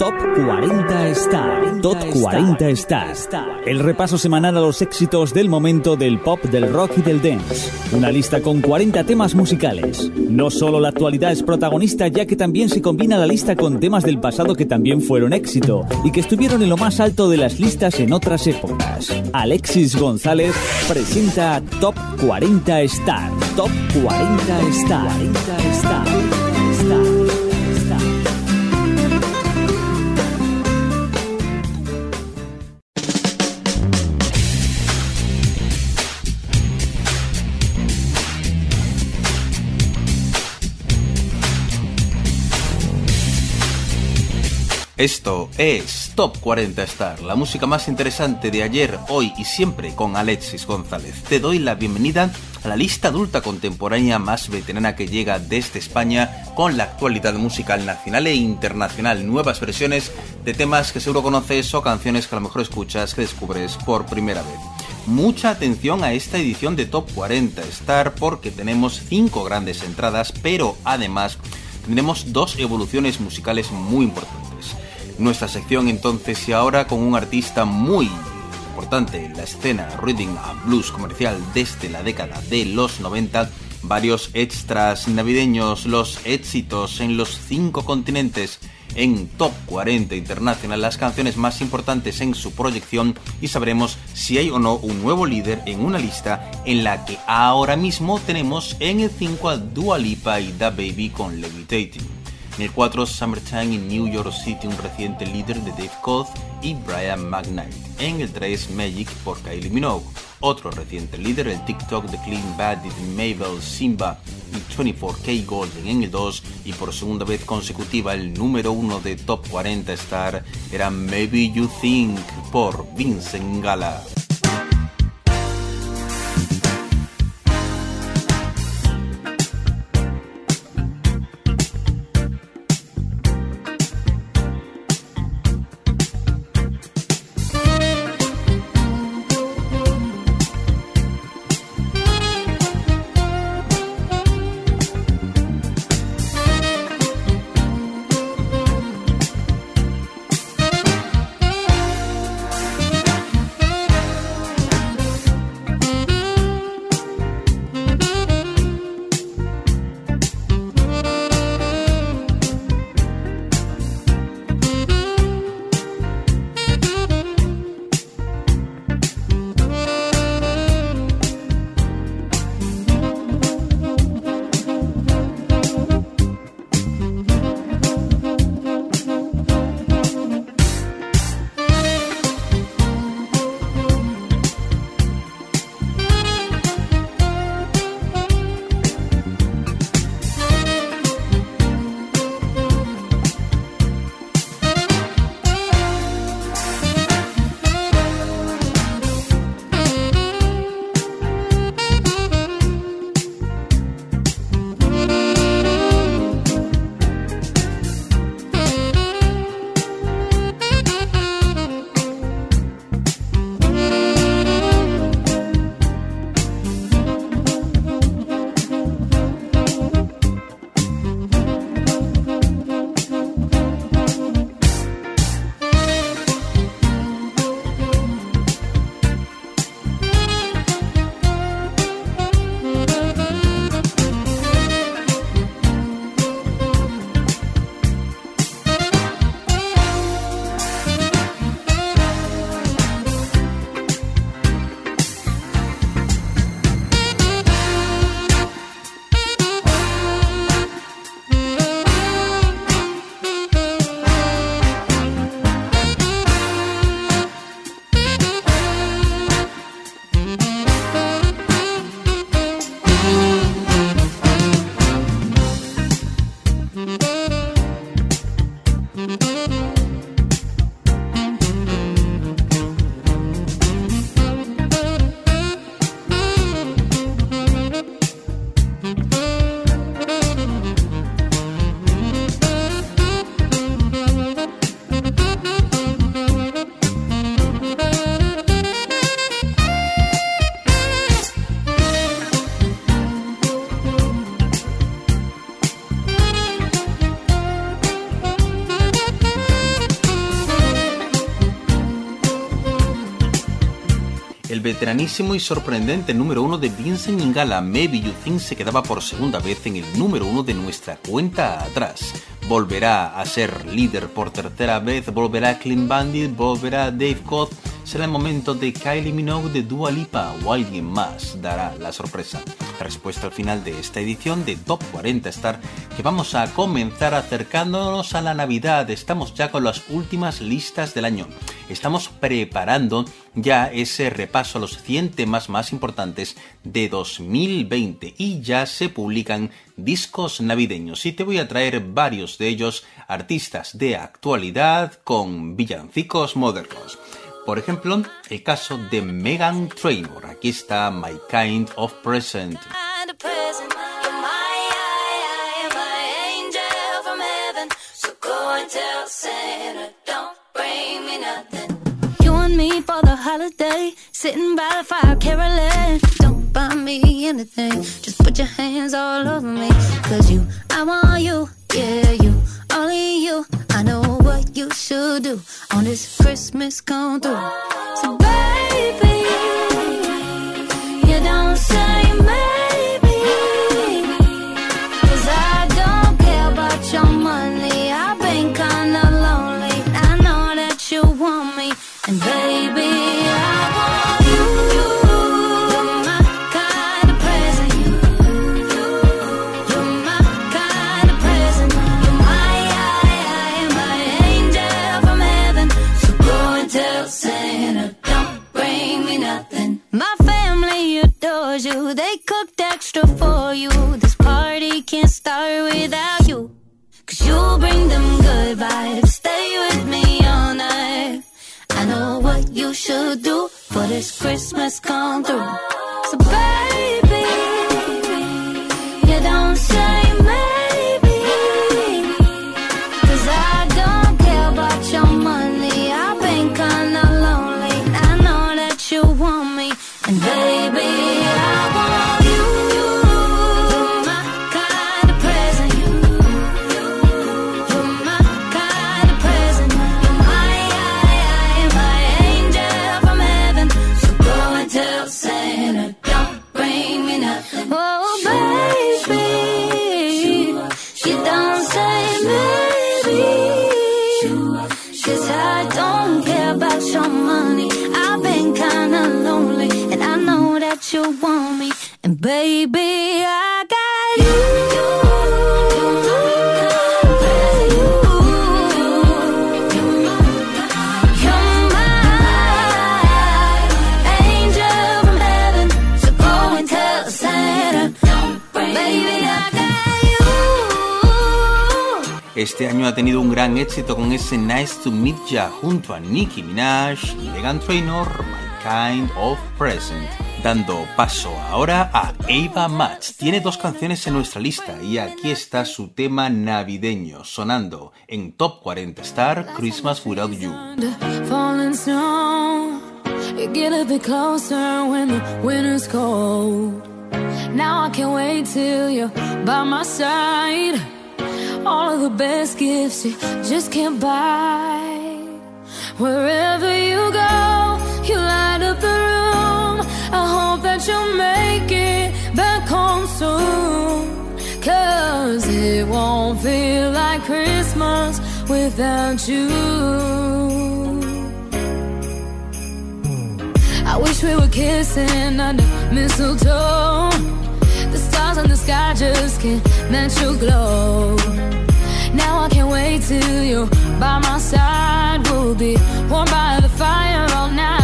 Top 40 Star. Top 40 Star. El repaso semanal a los éxitos del momento del pop, del rock y del dance. Una lista con 40 temas musicales. No solo la actualidad es protagonista, ya que también se combina la lista con temas del pasado que también fueron éxito y que estuvieron en lo más alto de las listas en otras épocas. Alexis González presenta Top 40 Star. Top 40 Star. 40 Star. Esto es Top 40 Star, la música más interesante de ayer, hoy y siempre con Alexis González. Te doy la bienvenida a la lista adulta contemporánea más veterana que llega desde España con la actualidad musical nacional e internacional, nuevas versiones de temas que seguro conoces o canciones que a lo mejor escuchas que descubres por primera vez. Mucha atención a esta edición de Top 40 Star porque tenemos 5 grandes entradas, pero además tendremos dos evoluciones musicales muy importantes nuestra sección entonces y ahora con un artista muy importante en la escena reading a blues comercial desde la década de los 90, varios extras navideños, los éxitos en los cinco continentes, en Top 40 Internacional, las canciones más importantes en su proyección y sabremos si hay o no un nuevo líder en una lista en la que ahora mismo tenemos en el 5 a Dua Lipa y Da Baby con Levitating. En el 4, Summertime in New York City, un reciente líder de Dave Coth y Brian McKnight. En el 3, Magic por Kylie Minogue. Otro reciente líder, el TikTok de Clean Bandit, Mabel, Simba y 24K Golden en el 2 y por segunda vez consecutiva el número 1 de Top 40 Star era Maybe You Think por Vincent Gala. Veteranísimo y sorprendente número uno de Vincent Ingala, Maybe You Think, se quedaba por segunda vez en el número uno de nuestra cuenta atrás. Volverá a ser líder por tercera vez, volverá Clean Bandit, volverá Dave Codd. Será el momento de Kylie Minogue de Dua Lipa o alguien más dará la sorpresa. Respuesta al final de esta edición de Top 40 Star que vamos a comenzar acercándonos a la Navidad. Estamos ya con las últimas listas del año. Estamos preparando ya ese repaso a los 100 temas más importantes de 2020 y ya se publican discos navideños y te voy a traer varios de ellos artistas de actualidad con villancicos modernos. Por ejemplo, el caso de Megan Trainor. Aquí está My Kind of Present. For the holiday. Sitting by the fire, caroling. Don't buy me anything. Just put your hands all over me. Cause you, I want you. Yeah, you, only you. I know what you should do on this Christmas come through. So, baby, you don't say. You. They cooked extra for you. This party can't start without you. Cause you bring them good vibes. Stay with me all night. I know what you should do for this Christmas come through. So baby, baby, I got you. Este año ha tenido un gran éxito con ese Nice to Meet Ya junto a Nicki Minaj y Megan Trainor, My Kind of Present. Dando paso ahora a Ava Max. Tiene dos canciones en nuestra lista y aquí está su tema navideño sonando en Top 40 Star Christmas Without You. Now I can't wait till you're by my side. All of the best gifts you just can't buy. Wherever you go, you light. I hope that you'll make it back home soon. Cause it won't feel like Christmas without you. I wish we were kissing under mistletoe. The stars in the sky just can't match your glow. Now I can't wait till you're by my side. We'll be warm by the fire all night.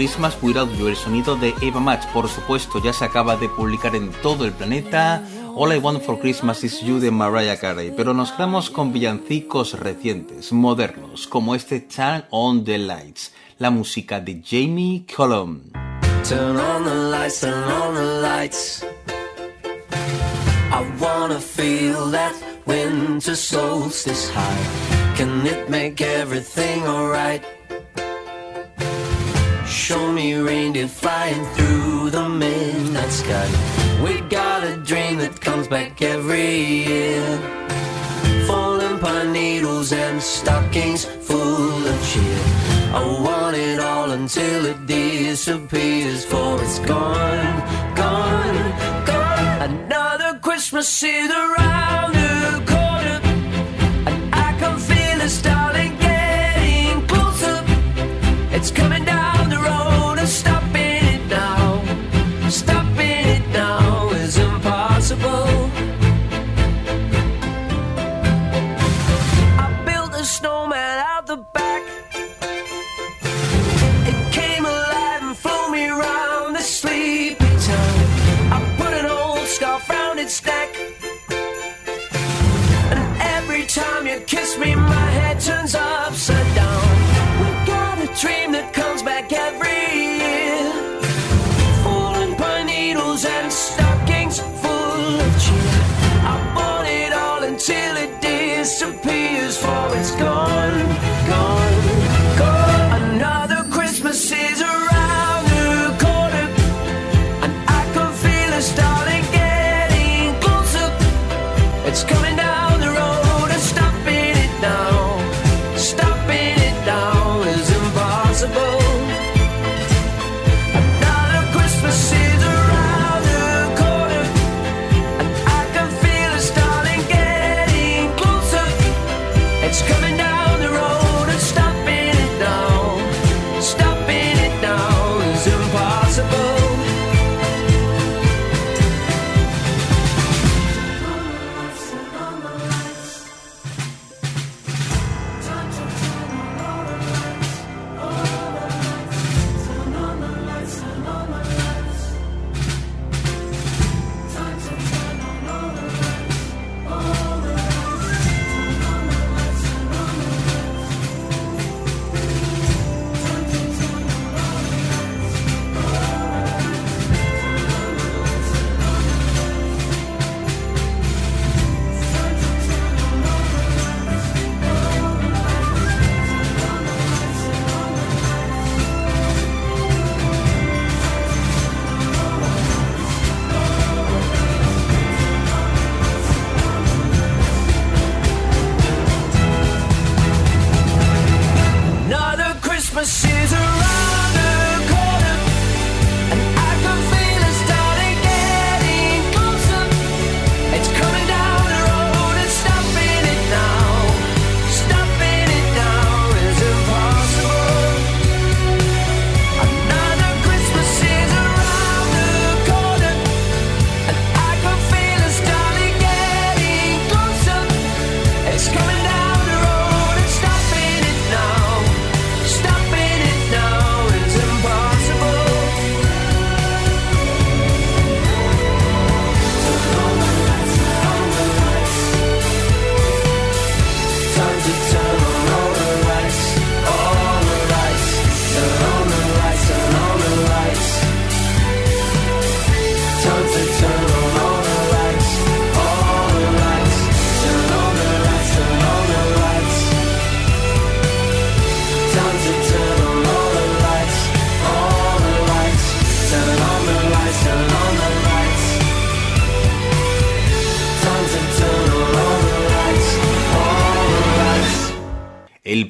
Christmas. Without You, el sonido de Eva Max, por supuesto, ya se acaba de publicar en todo el planeta. All I Want for Christmas is You de Mariah Carey, pero nos quedamos con villancicos recientes, modernos, como este Turn on the Lights, la música de Jamie Cullum. Turn on the lights, turn on the lights. I wanna feel that winter solstice high. Can it make everything alright? Show me reindeer flying through the midnight sky. We got a dream that comes back every year. Falling pine needles and stockings full of cheer. I want it all until it disappears, for it's gone, gone, gone. Another Christmas is around the corner, and I can feel it starting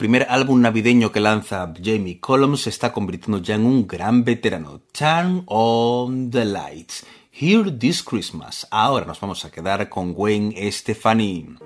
primer álbum navideño que lanza Jamie Cullum se está convirtiendo ya en un gran veterano. Turn on the lights. Here this Christmas. Ahora nos vamos a quedar con Gwen Stefani.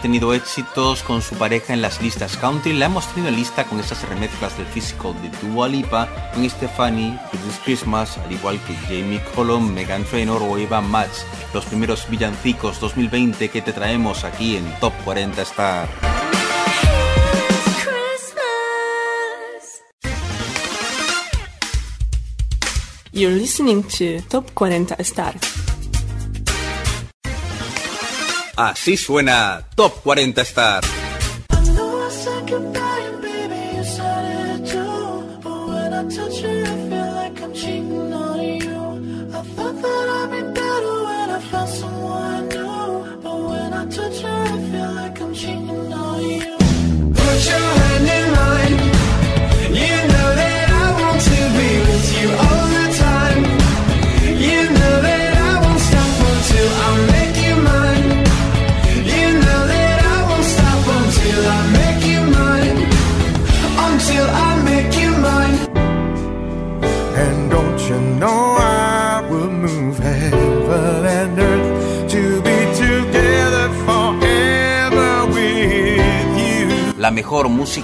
Tenido éxitos con su pareja en las listas country. La hemos tenido en lista con esas remezclas del físico de Dua Lipa, con Stefani, This Christmas, al igual que Jamie Cullum, Megan Trainor o Eva Max, los primeros villancicos 2020 que te traemos aquí en Top 40 Star. You're listening to Top 40 Star. Así suena Top 40 Star.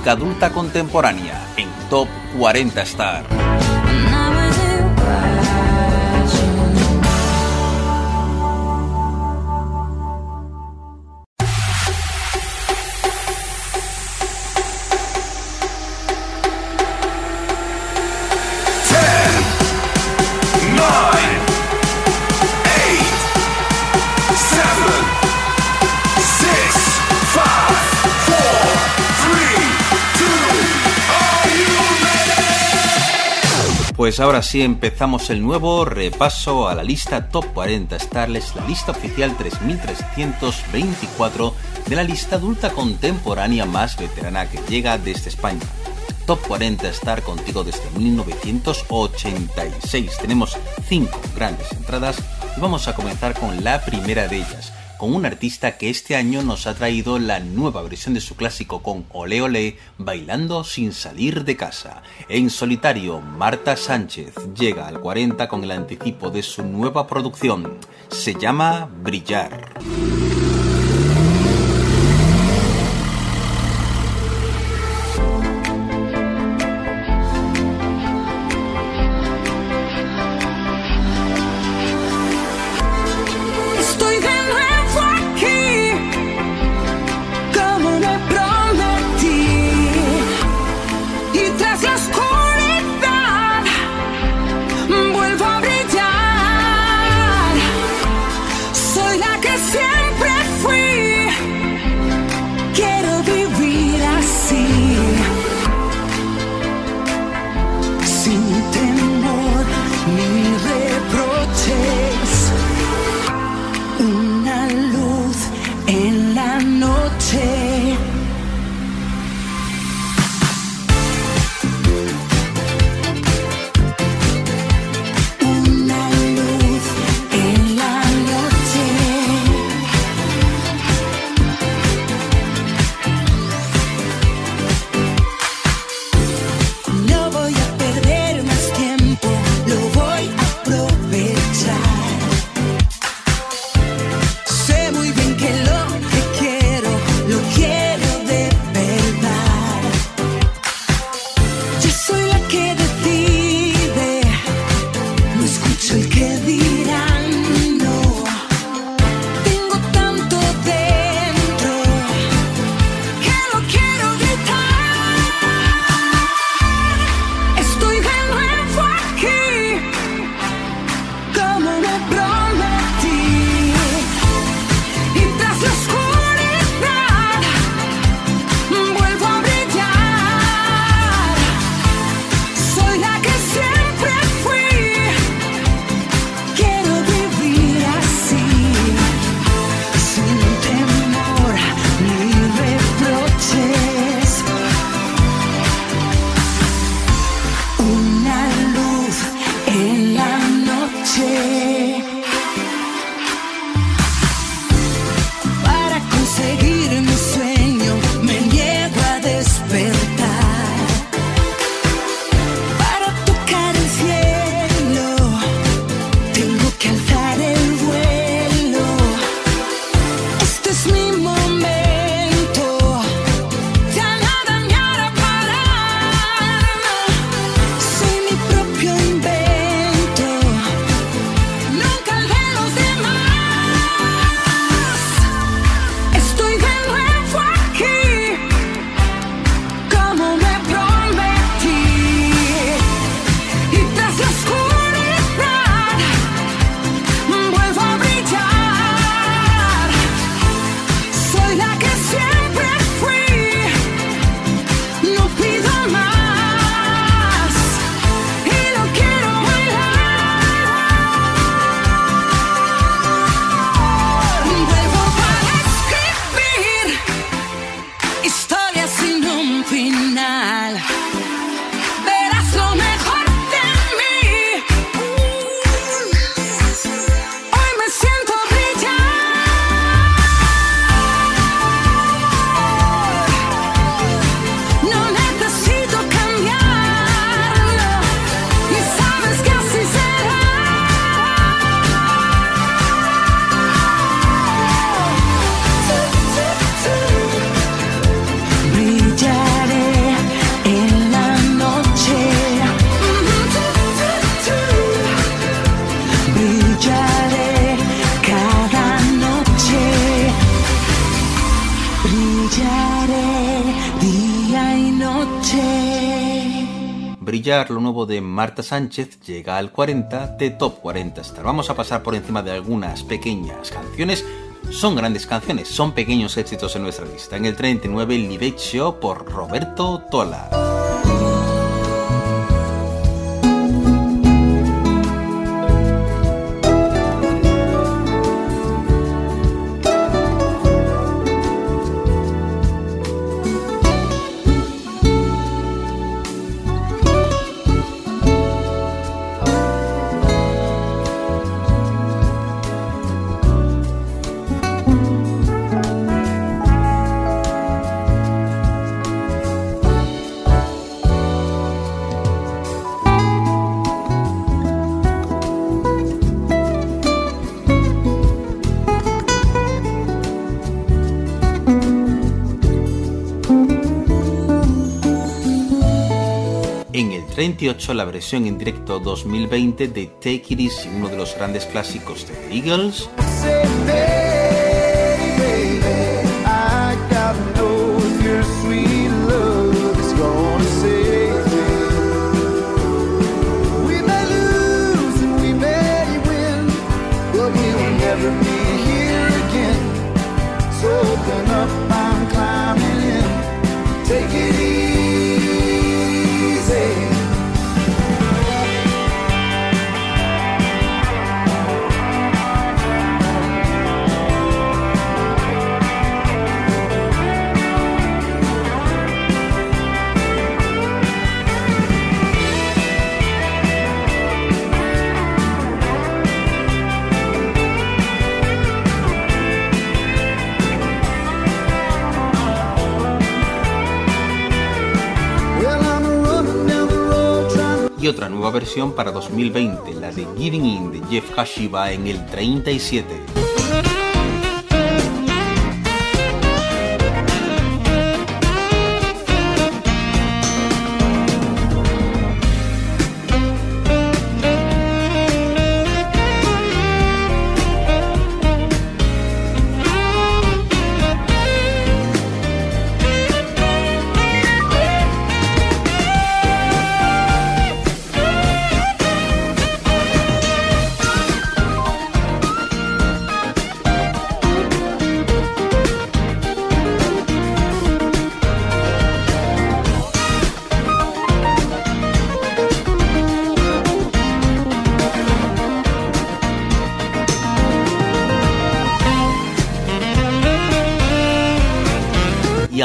Adulta contemporánea en Top 40 Star. Pues ahora sí empezamos el nuevo repaso a la lista Top 40 Starless, la lista oficial 3324 de la lista adulta contemporánea más veterana que llega desde España. Top 40 Star contigo desde 1986. Tenemos 5 grandes entradas y vamos a comenzar con la primera de ellas, con un artista que este año nos ha traído la nueva versión de su clásico con Ole Ole, bailando sin salir de casa. En solitario, Marta Sánchez llega al 40 con el anticipo de su nueva producción. Se llama Brillar. Marta Sánchez llega al 40 de Top 40 Star. Vamos a pasar por encima de algunas pequeñas canciones. Son grandes canciones, son pequeños éxitos en nuestra lista. En el 39, Libeccio por Roberto Tola. 28 la versión en directo 2020 de Take It Easy, uno de los grandes clásicos de The Eagles. versión para 2020, la de Giving In de Jeff Hashiba en el 37.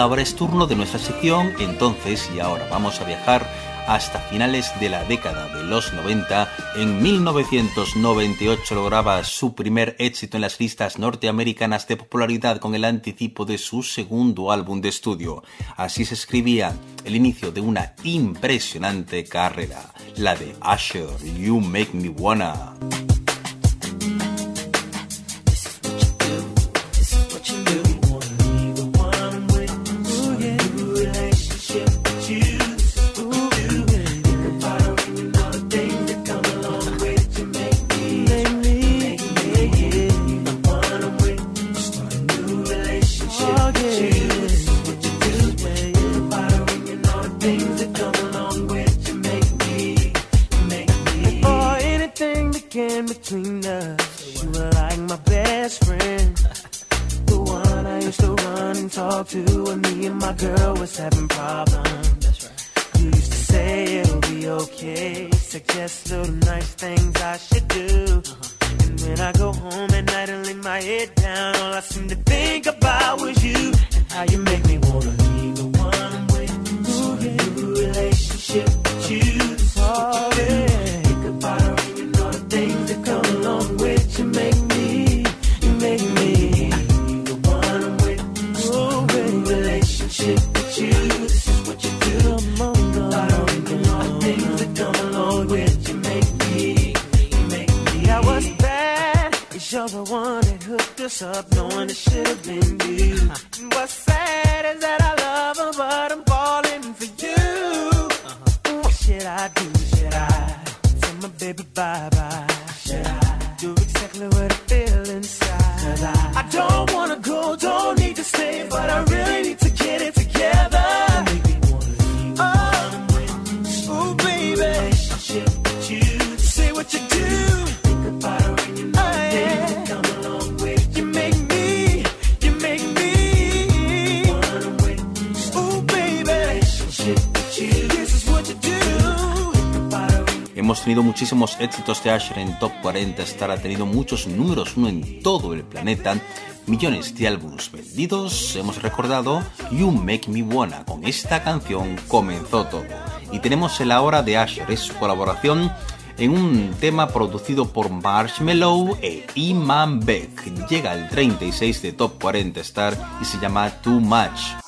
ahora es turno de nuestra sección Entonces y ahora vamos a viajar hasta finales de la década de los 90. En 1998 lograba su primer éxito en las listas norteamericanas de popularidad con el anticipo de su segundo álbum de estudio. Así se escribía el inicio de una impresionante carrera, la de Asher, You Make Me Wanna. En Top 40 Star, ha tenido muchos números uno en todo el planeta, millones de álbumes vendidos. Hemos recordado You Make Me Wanna, con esta canción comenzó todo. Y tenemos el ahora de Asher, es su colaboración en un tema producido por Marshmello e Iman Beck. Llega al 36 de Top 40 Star y se llama Too Much.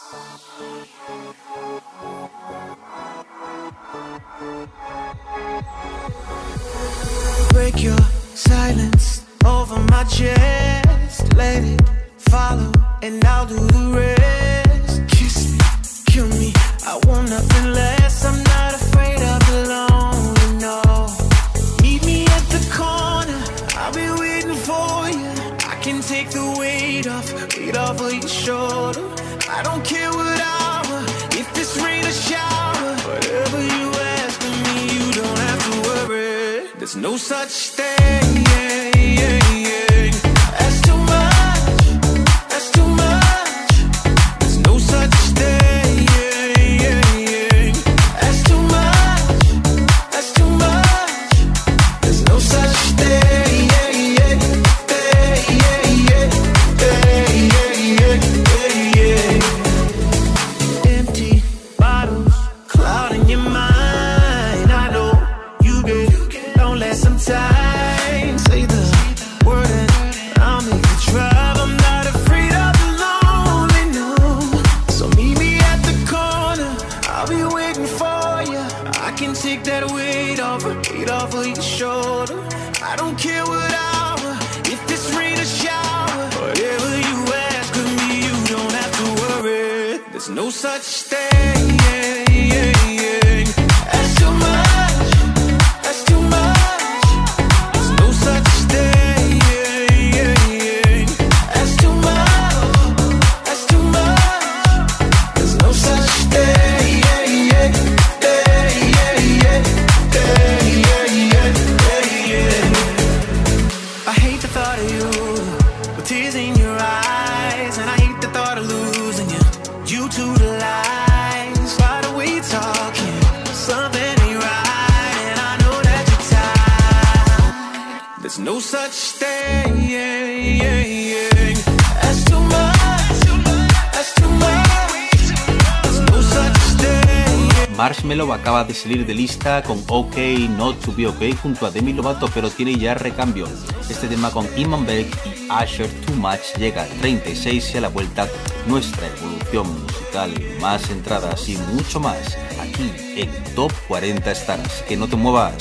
Con OK Not to Be OK junto a Demi Lovato, pero tiene ya recambio. Este tema con Iman Beck y Asher Too Much llega al 36 y a la vuelta nuestra evolución musical más entradas y mucho más aquí en Top 40 Stars. Que no te muevas.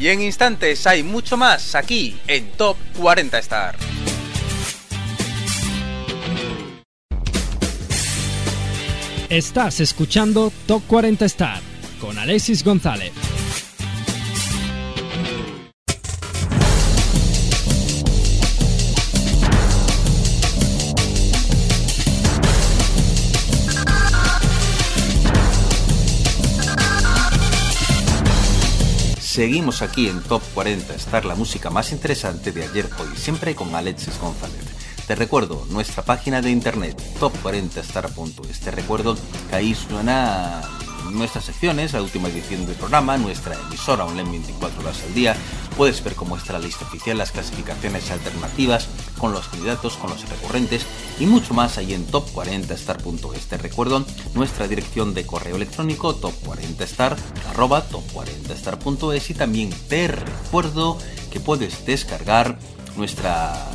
Y en instantes hay mucho más aquí en Top 40 Star. Estás escuchando Top 40 Star con Alexis González. Seguimos aquí en Top 40 Star, la música más interesante de ayer, hoy, siempre con Alexis González. Te recuerdo nuestra página de internet top40star.es. Te recuerdo que ahí suena nuestras secciones, la última edición del programa, nuestra emisora online 24 horas al día. Puedes ver cómo está la lista oficial, las clasificaciones alternativas, con los candidatos, con los recurrentes y mucho más ahí en top40star.es. Te recuerdo nuestra dirección de correo electrónico top40star arroba top40star.es y también te recuerdo que puedes descargar nuestra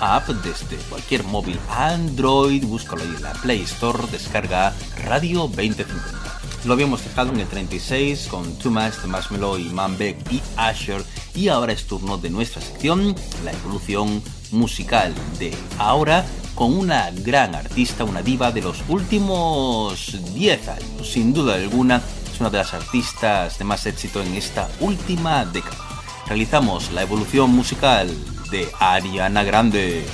app desde cualquier móvil Android, búscalo en la Play Store, descarga Radio 2050. Lo habíamos dejado en el 36 con Too Much de Marshmello y Manbeck y Asher y ahora es turno de nuestra sección, la evolución musical de ahora con una gran artista, una diva de los últimos 10 años, sin duda alguna es una de las artistas de más éxito en esta última década. Realizamos la evolución musical de Ariana Grande.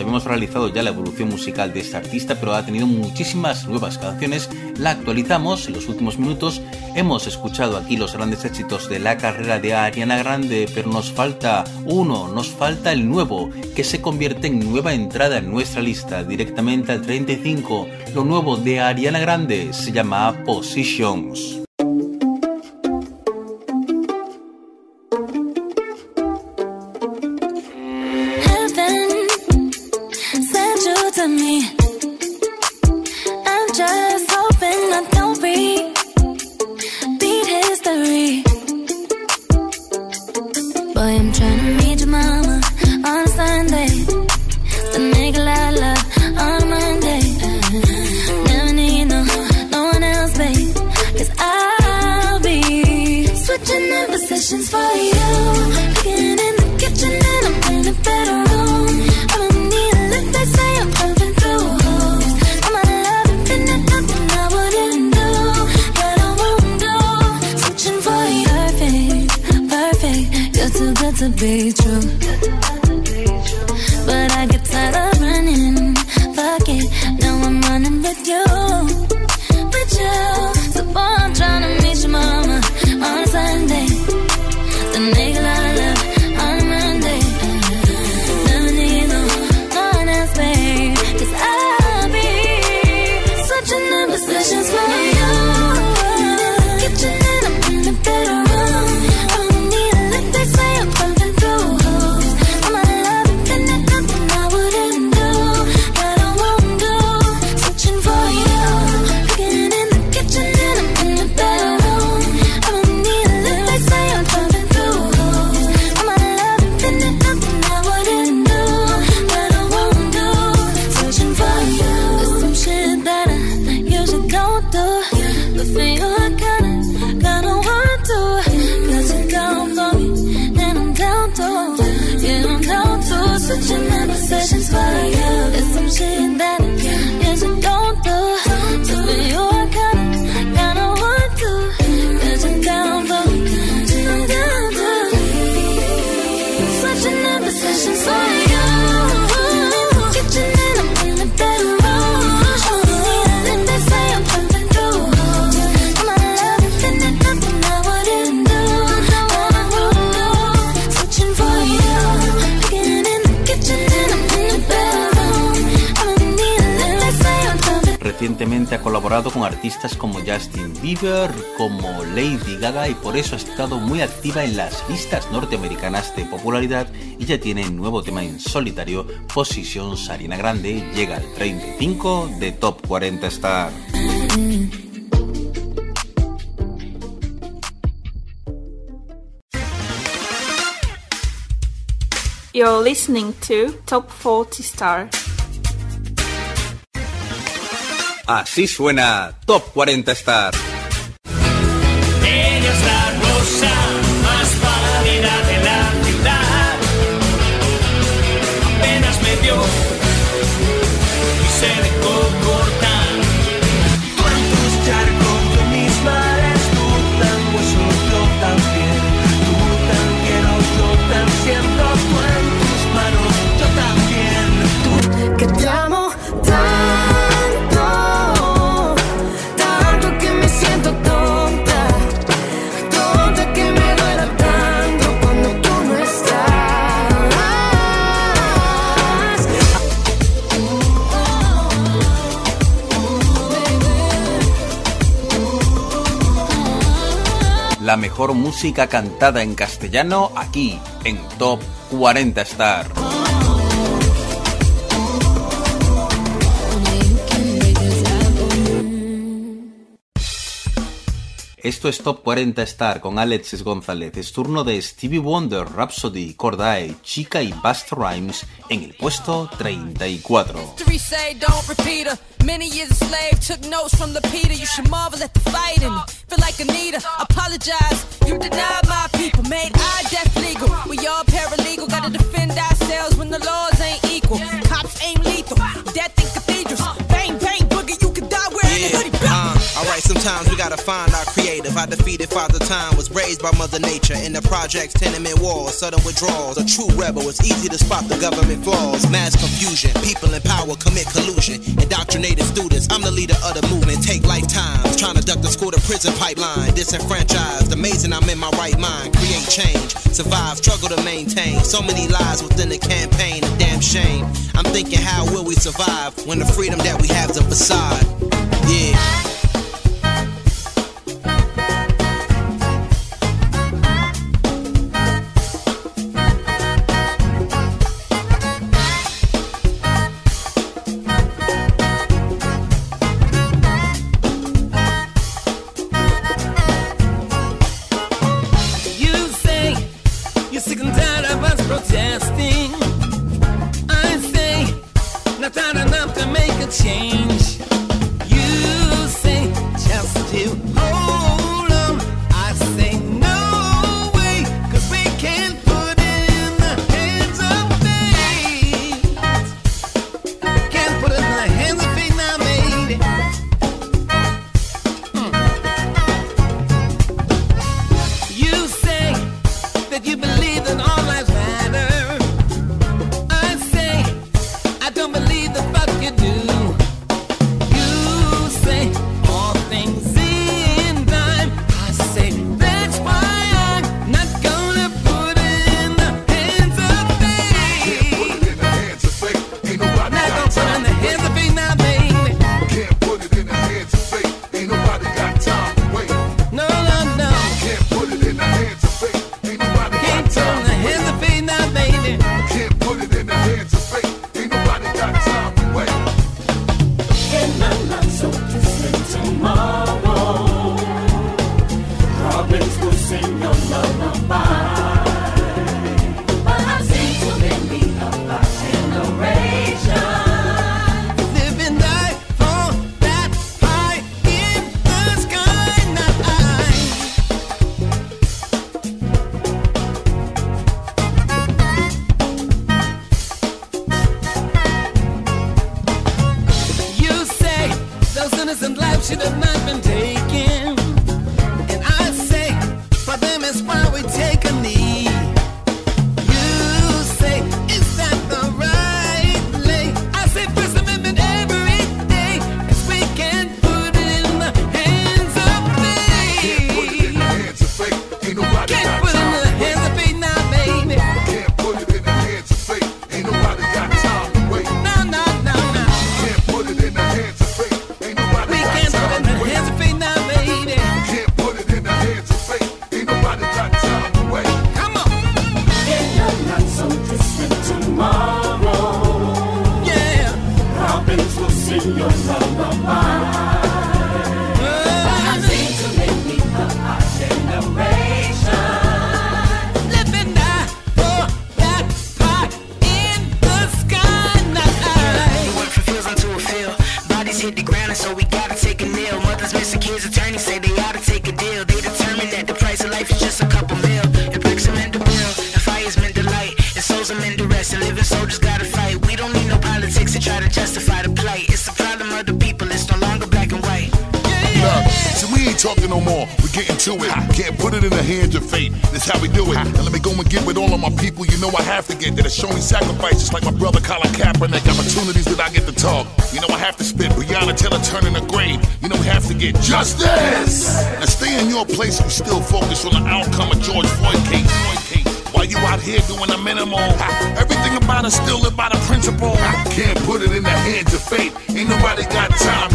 habíamos realizado ya la evolución musical de este artista, pero ha tenido muchísimas nuevas canciones. La actualizamos en los últimos minutos. Hemos escuchado aquí los grandes éxitos de la carrera de Ariana Grande, pero nos falta uno, nos falta el nuevo, que se convierte en nueva entrada en nuestra lista, directamente al 35. Lo nuevo de Ariana Grande se llama Positions. Como Lady Gaga y por eso ha estado muy activa en las listas norteamericanas de popularidad y ya tiene nuevo tema en solitario, Posición Sarina Grande, llega al 35 de Top 40 Star. You're listening to Top 40 Star. Así suena Top 40 Star. música cantada en castellano aquí en Top 40 Star. Esto es Top 40 Star con Alexis González. Es turno de Stevie Wonder, Rhapsody, Cordae, Chica y Busta Rhymes en el puesto 34. Many years a slave, took notes from Lapita. You should marvel at the fighting. Feel like Anita, apologize. You denied my people, made our death legal. We all paralegal, gotta defend ourselves when the laws ain't equal. Cops ain't lethal, death in cathedrals. Bang, bang, boogie, you can die wearing yeah. a hoodie. Uh, Alright, sometimes we gotta find our creative. I defeated Father Time, was raised by Mother Nature. In the projects, tenement walls, sudden withdrawals. A true rebel, it's easy to spot the government flaws. Mass confusion, people in power commit collusion. Indoctrinated students, I'm the leader of the movement. Take lifetimes, trying to duck the school to prison pipeline. Disenfranchised, amazing I'm in my right mind. Create change, survive, struggle to maintain. So many lies within the campaign, a damn shame. I'm thinking, how will we survive when the freedom that we have's a facade? Yeah. somebody. sacrifices like my brother Colin Kaepernick. Opportunities that I get to talk. You know, I have to spit beyond Taylor, I turn in the grave. You know, we have to get justice. Now stay in your place and still focus on the outcome of George Floyd case. Why. While you out here doing the minimal, everything about us still live by the principle. I can't put it in the hands of fate. Ain't nobody got time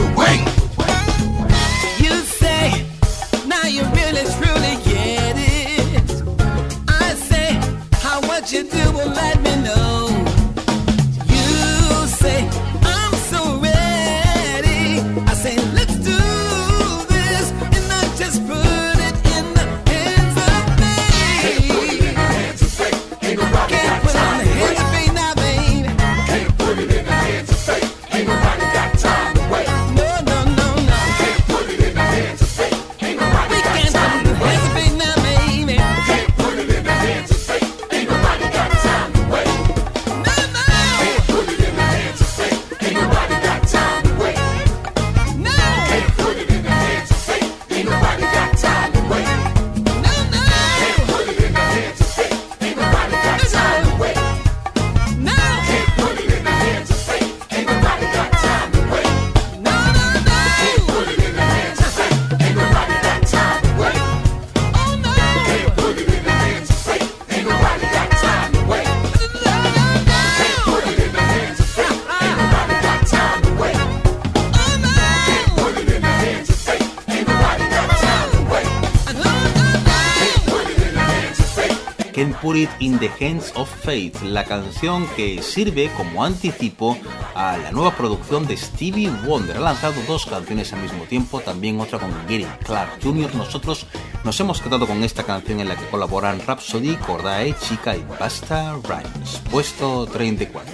the Hands of Fate, la canción que sirve como anticipo a la nueva producción de Stevie Wonder. Ha lanzado dos canciones al mismo tiempo, también otra con Gary Clark Jr. Nosotros nos hemos quedado con esta canción en la que colaboran Rhapsody, Cordae, Chica y Basta Rhymes, puesto 34.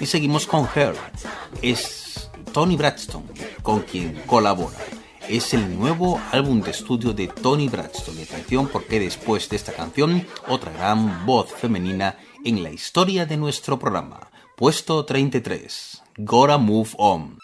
Y seguimos con Her. Es Tony Braxton con quien colabora es el nuevo álbum de estudio de Tony Braxton. Porque después de esta canción, otra gran voz femenina en la historia de nuestro programa. Puesto 33. Gotta Move On.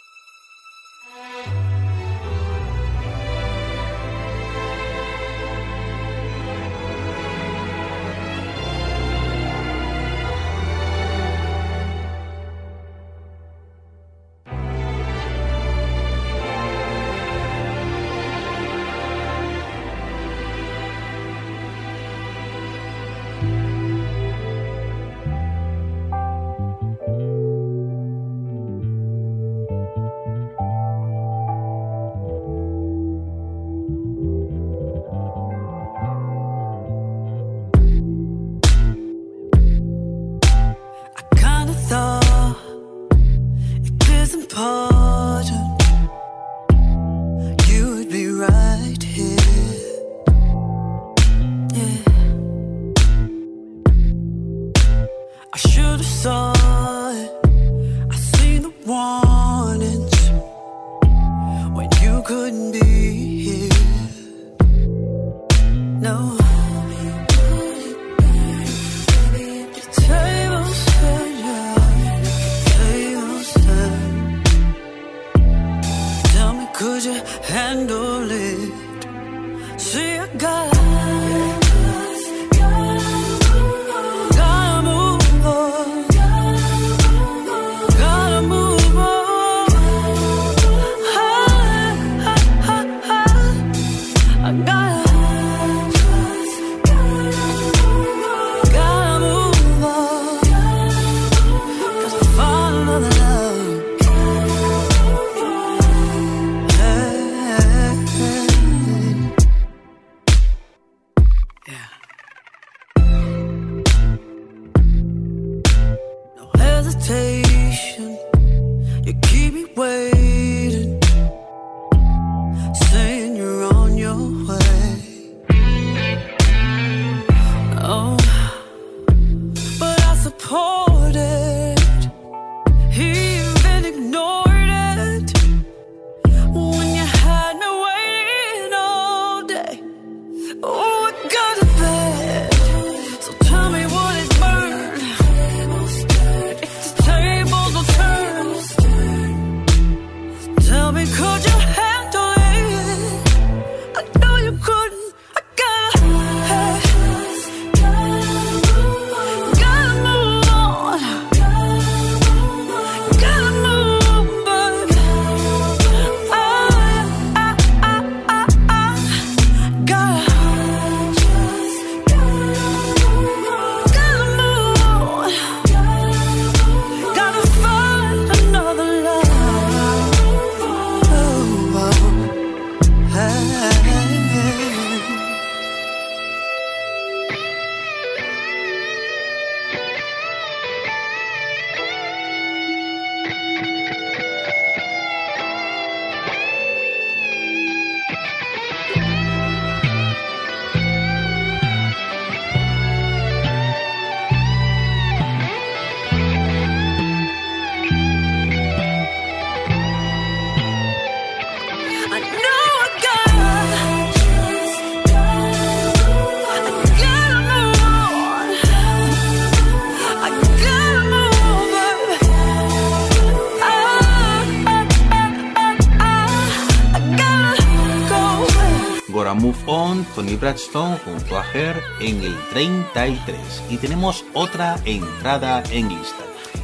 Bradstone junto a Her en el 33 y tenemos otra entrada en lista.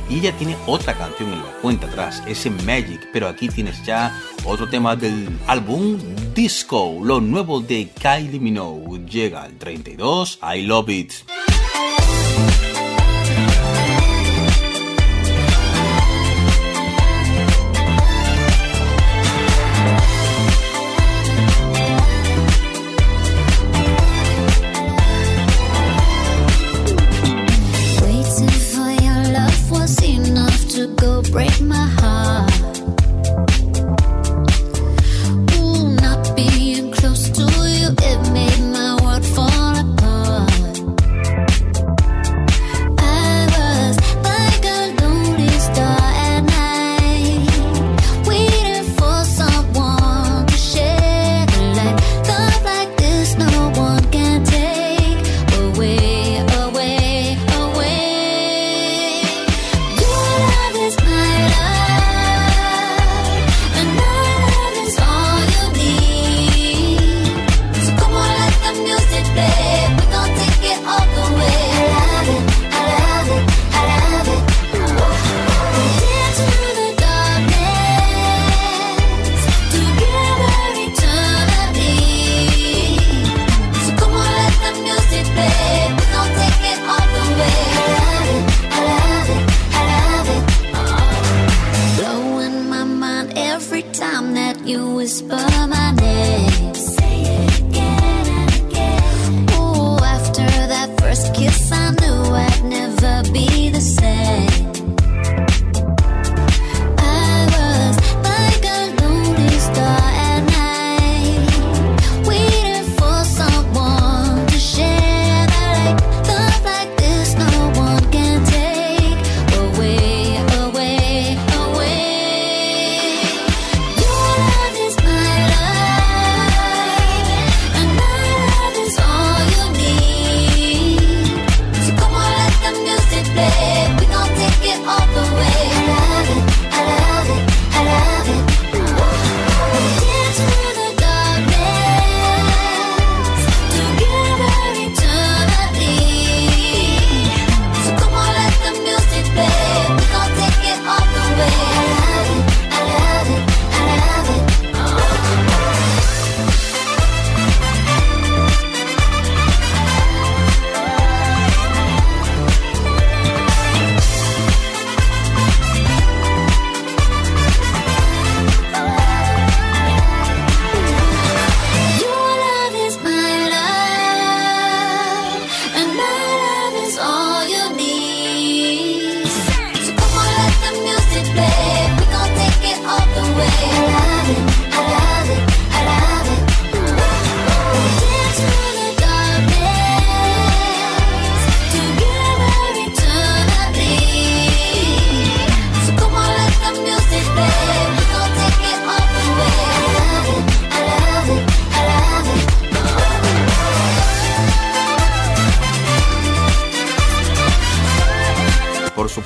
Y ella tiene otra canción en la cuenta atrás, ese Magic, pero aquí tienes ya otro tema del álbum Disco, lo nuevo de Kylie Minogue. Llega al 32, I Love It.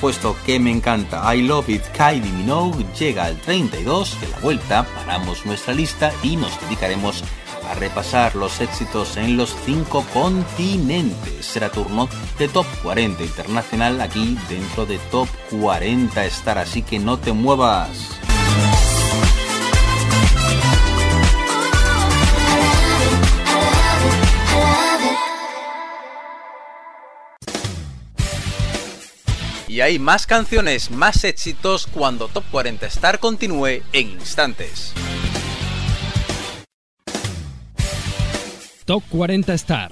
Por supuesto que me encanta I Love It Kylie Minogue llega al 32 de la vuelta, paramos nuestra lista y nos dedicaremos a repasar los éxitos en los cinco continentes. Será turno de Top 40 Internacional aquí dentro de Top 40 Star, así que no te muevas. Y hay más canciones, más éxitos cuando Top 40 Star continúe en instantes. Top 40 Star.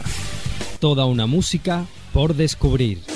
Toda una música por descubrir.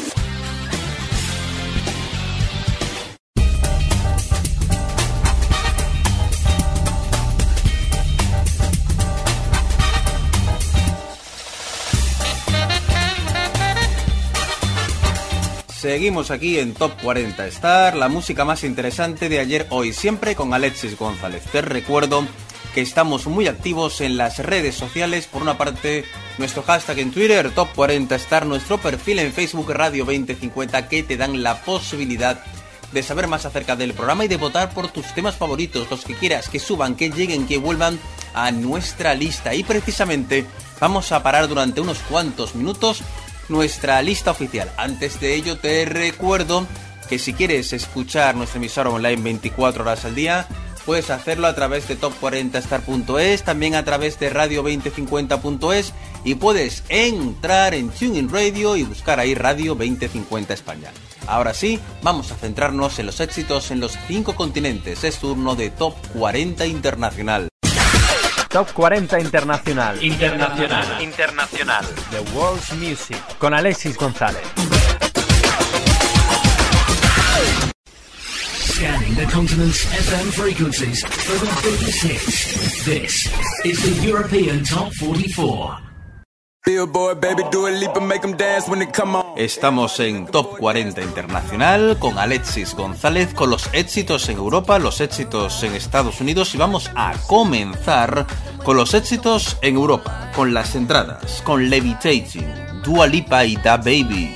Seguimos aquí en Top 40 Star, la música más interesante de ayer, hoy, siempre con Alexis González. Te recuerdo que estamos muy activos en las redes sociales. Por una parte, nuestro hashtag en Twitter, Top 40 Star, nuestro perfil en Facebook Radio 2050, que te dan la posibilidad de saber más acerca del programa y de votar por tus temas favoritos, los que quieras, que suban, que lleguen, que vuelvan a nuestra lista. Y precisamente vamos a parar durante unos cuantos minutos nuestra lista oficial. Antes de ello te recuerdo que si quieres escuchar nuestra emisora online 24 horas al día, puedes hacerlo a través de top40star.es, también a través de radio2050.es y puedes entrar en TuneIn Radio y buscar ahí Radio 2050 España. Ahora sí, vamos a centrarnos en los éxitos en los cinco continentes. Es turno de Top 40 Internacional. Top 40 Internacional. Internacional. Internacional. The World's Music. Con Alexis González. Scanning the continent's FM frequencies for the biggest hits. This is the European Top 44. Estamos en Top 40 Internacional con Alexis González, con los éxitos en Europa, los éxitos en Estados Unidos y vamos a comenzar con los éxitos en Europa, con las entradas, con Levitating, Dua Lipa y Da Baby.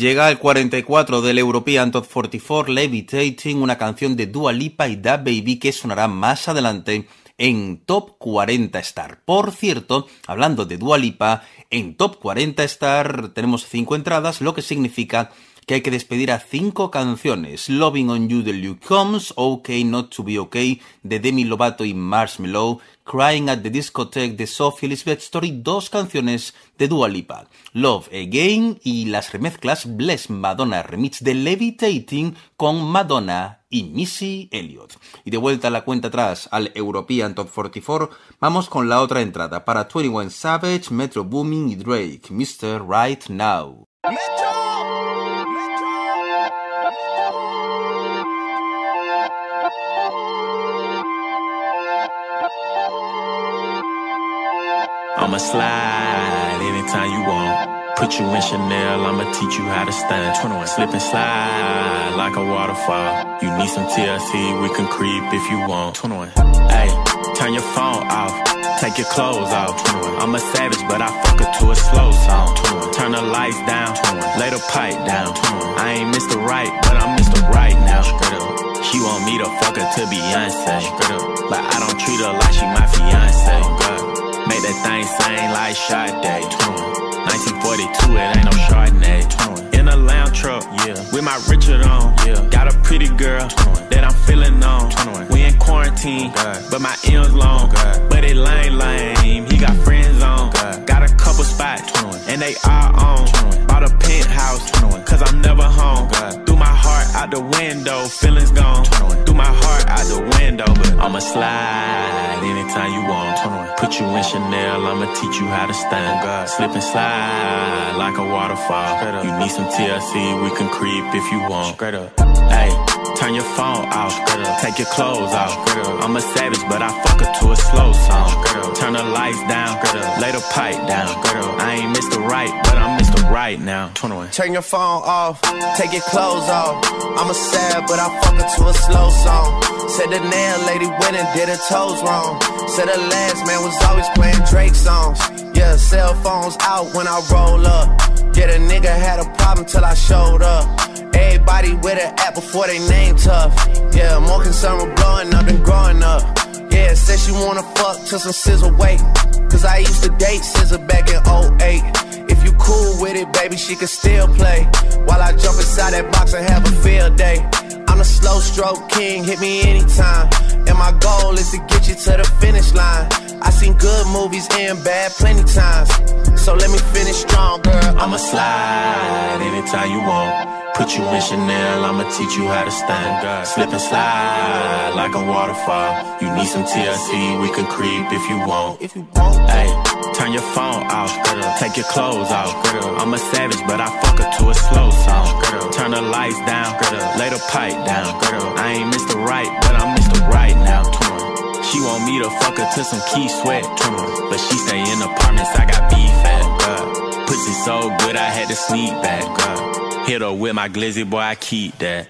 Llega el 44 del European Top 44 Levitating, una canción de Dua Lipa y Da Baby que sonará más adelante en Top 40 Star. Por cierto, hablando de Dua Lipa, en Top 40 Star tenemos 5 entradas, lo que significa que hay que despedir a 5 canciones. Loving on You de Luke Combs, OK Not to Be OK de Demi Lovato y Marshmello, Crying at the Discotheque de Sophie Elizabeth Story, dos canciones de Dua Lipa, Love Again y las remezclas Bless Madonna Remix de Levitating con Madonna y Missy Elliott. Y de vuelta a la cuenta atrás al European Top 44, vamos con la otra entrada para 21 Savage, Metro Booming y Drake, Mr. Right Now. I'ma slide anytime you want. Put you in Chanel, I'ma teach you how to stand. 21. Slip and slide like a waterfall. You need some TLC, we can creep if you want. 21. Hey, turn your phone off. Take your clothes off. 21. I'm a savage, but I fuck her to a slow song. 21. Turn the lights down. 21. Lay the pipe down. 21. I ain't Mr. Right, but I'm Mr. Right now. She want me to fuck her to Beyonce. But I don't treat her like she my fiance. Make that thing sing like Sade. 1942, it ain't no Chardonnay. In a lounge truck, yeah. With my Richard on, yeah. Got a pretty girl that I'm feeling on. We in quarantine, but my M's long. But it lame, lame. He got friends on. Got a couple spots, and they all on. Bought a penthouse, cause I'm never home. Threw my heart out the window, feelings gone. Threw my heart out the window, but I'ma slide anytime you want. Put you in Chanel, I'ma teach you how to stand. Slip and slide like a waterfall. You need some TLC, we can creep if you want. Straight up. Hey, turn your phone off. Take your clothes off. I'm a savage, but I fuck her to a slow song. Turn the lights down. Lay the pipe down. I ain't Mr. Right, but I'm Mr. Right now. 21. Turn your phone off, take your clothes off. I'm a sad, but I fuck her to a slow song. Said the nail lady went and did her toes wrong. Said the last man was always playing Drake songs. Yeah, cell phones out when I roll up. Yeah, the nigga had a problem till I showed up. Everybody with an app before they name tough. Yeah, more concerned with blowing up than growing up. Yeah, said she wanna fuck till some scissor wait. Cause I used to date scissor back in 08. If you cool with it, baby, she can still play. While I jump inside that box and have a field day. I'm a slow stroke king, hit me anytime. And my goal is to get you to the finish line. I seen good movies and bad plenty times. So let me finish strong, girl. I'ma slide anytime you want. Put you in Chanel, I'ma teach you how to stand. Slip and slide like a waterfall. You need some TLC, we can creep if you want. If you want, hey, turn your phone off, take your clothes off. Girl. I'm a savage, but I fuck her to a slow song. Turn the lights down, lay the pipe down. Girl. I ain't Mr. Right, but I'm Mr. Right now. She want me to fuck her to some key sweat, but she stay in apartments. I got beef at, girl. Pussy so good, I had to sneak back, girl. Hit her with my glizzy, boy, I keep that.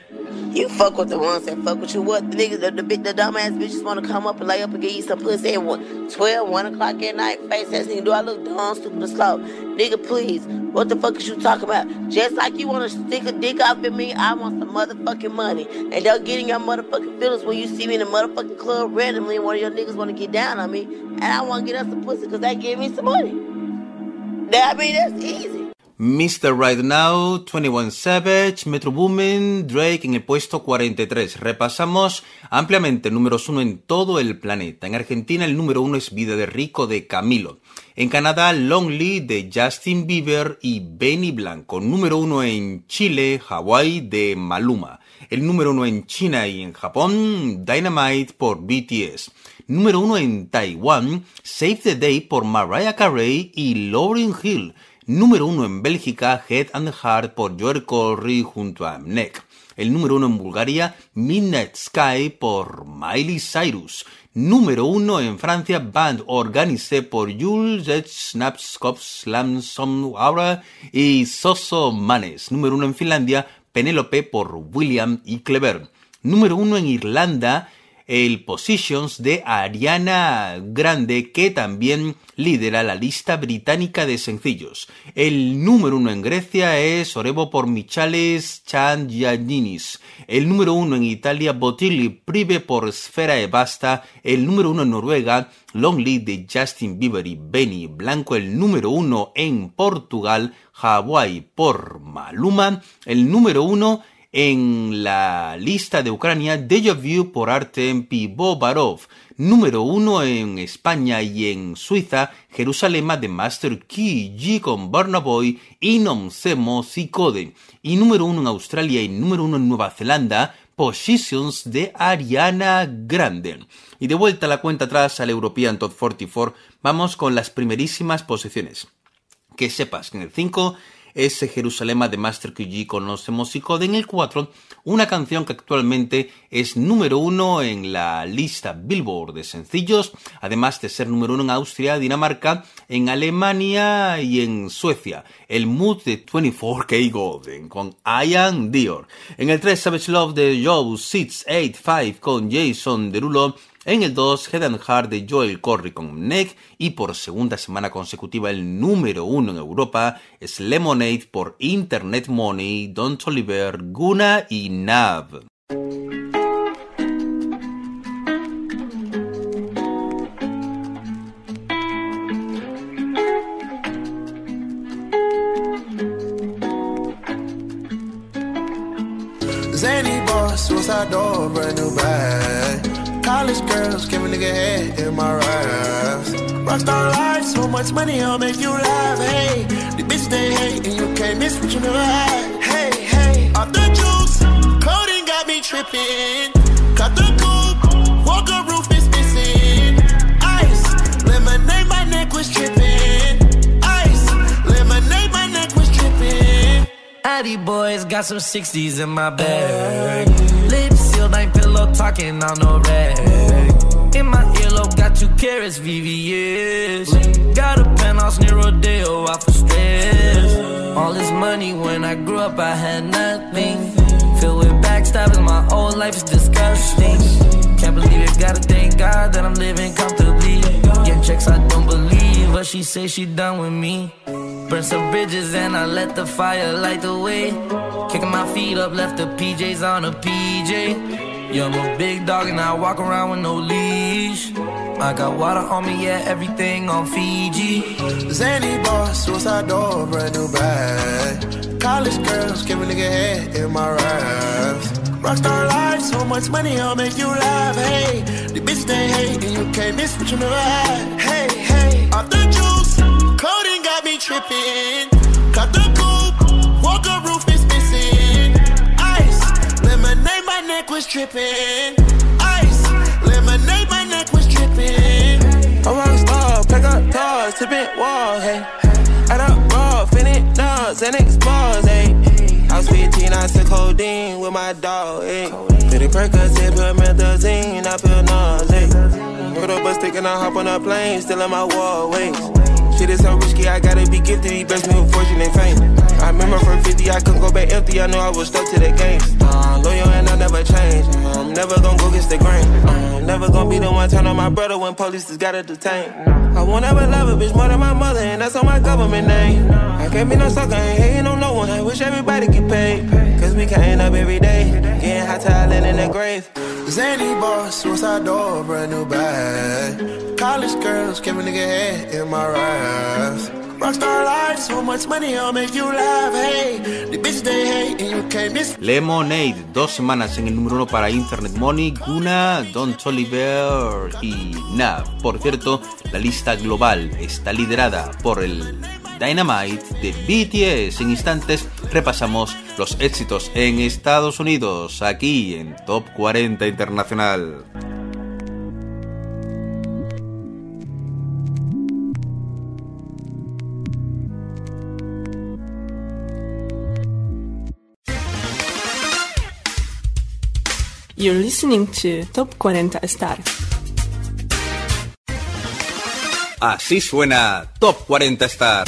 You fuck with the ones that fuck with you. What the niggas, the, the, the dumbass bitches wanna come up and lay up and give you some pussy at one, 12, 1 o'clock at night. Face ass nigga, do I look dumb, stupid, or slow? Nigga, please. What the fuck is you talking about? Just like you wanna stick a dick off at me, I want some motherfucking money. And don't get in your motherfucking feelings when you see me in a motherfucking club randomly and one of your niggas wanna get down on me. And I wanna get us some pussy because they give me some money. That, I mean, that's easy. Mr. Right Now, 21 Savage, Metro Boomin, Drake en el puesto 43. Repasamos ampliamente números 1 en todo el planeta. En Argentina el número 1 es Vida de Rico de Camilo. En Canadá, Lonely de Justin Bieber y Benny Blanco. Número 1 en Chile, Hawái de Maluma. El número 1 en China y en Japón, Dynamite por BTS. Número 1 en Taiwán, Save the Day por Mariah Carey y Lauryn Hill. Número 1 en Bélgica, Head and Heart por Joel Corry junto a Mnek. El número 1 en Bulgaria, Midnight Sky por Miley Cyrus. Número 1 en Francia, Band Organisé por Jules, Jet, Snaps, Cops, Lamson, Aura y Soso Manes. Número 1 en Finlandia, Penélope por William y Clever. Número 1 en Irlanda, el Positions de Ariana Grande, que también lidera la lista británica de sencillos. El número uno en Grecia es Orebo por Michales Changianinis. El número uno en Italia, Botilli Prive por Sfera e Basta. El número uno en Noruega, Lonely de Justin Bieber y Benny Blanco. El número uno en Portugal, Hawaii por Maluma. El número uno en la lista de Ucrania, Deja Vu por Artem Pivovarov. Número uno en España y en Suiza, Jerusalema de Master Key G con Burna Boy y Nomsemo Code. Y número uno en Australia y número uno en Nueva Zelanda, Positions de Ariana Grande. Y de vuelta a la cuenta atrás al European Top 44, vamos con las primerísimas posiciones. Que sepas que en el 5 es Jerusalema de Master QG con los Code. En el 4, una canción que actualmente es número uno en la lista Billboard de sencillos, además de ser número uno en Austria, Dinamarca, en Alemania y en Suecia. El Mood de 24K Golden con Ian Dior. En el 3, Savage Love de Joe 685 con Jason Derulo. En el 2, Head and Heart de Joel Corry con Neck y por segunda semana consecutiva el número uno en Europa es Lemonade por Internet Money, Don Toliver, Guna y Nav. Boss. College girls, give a nigga head in my raps. Rockstar life, so much money, I'll make you laugh. Hey, the bitch they hate, and you can't miss what you never had. Hey, hey, off the juice, coding got me tripping. Cut the coupe, walker roof is missing. Ice, lemonade, my neck was tripping. Ice, lemonade, my neck was tripping. Addy boys got some 60s in my bag. Lips sealed, ain't pillow talking on no rag. In my earlobe, got two carrots, VVS. Got a penthouse near Rodeo, out for stress. All this money when I grew up, I had nothing. Filled with backstabbing, my whole life is disgusting. Can't believe it, gotta thank God that I'm living comfortably. Getting checks, I don't believe, but she say she done with me. Burn some bridges and I let the fire light the way. Kicking my feet up, left the PJs on a PJ. Yeah, I'm a big dog and I walk around with no leash. I got water on me, yeah, everything on Fiji. Zany boss, suicide door, brand new bag. College girls, give a nigga head in my raps. Rockstar life, so much money, I'll make you laugh. Hey, the bitch they hate, and you can't miss what you never had. Hey, hey, off the juice, clothing got me tripping. Cut the neck was tripping. Ice, lemonade, my neck was tripping. I'm a star, pack up doors, tipping walls, hey. Add up raw, finish nuts, and expose, hey. I was 15, I took codeine with my dog, hey. Pretty Percocet, put methazine, I feel nauseous. Put up a stick and I hop on a plane, still in my wall, wait. Shit is so risky, I gotta be gifted, he blessed me with fortune and fame. I remember from 50, I couldn't go back empty, I knew I was stuck to the game. Uh, loyal and I never change, I'm never gonna go against the grain. I'm never gonna be the one turn on my brother when police just gotta detain. I won't ever love a bitch more than my mother, and that's on my government name. I can't be no sucker, ain't hating on no one, I wish everybody get paid. Cause we can't up every day, getting hot talent in the grave. Zany boss, suicide door, brand new bag. College girls, nigga in my raps. Rockstar life, so much money, I'll make you laugh. Hey, the bitch they hate. Lemonade, dos semanas en el número uno para Internet Money, Guna, Don Toliver y Nav. Por cierto, la lista global está liderada por el Dynamite de BTS. En instantes repasamos los éxitos en Estados Unidos, aquí en Top 40 Internacional. You're listening to Top 40 Star. Así suena Top 40 Star.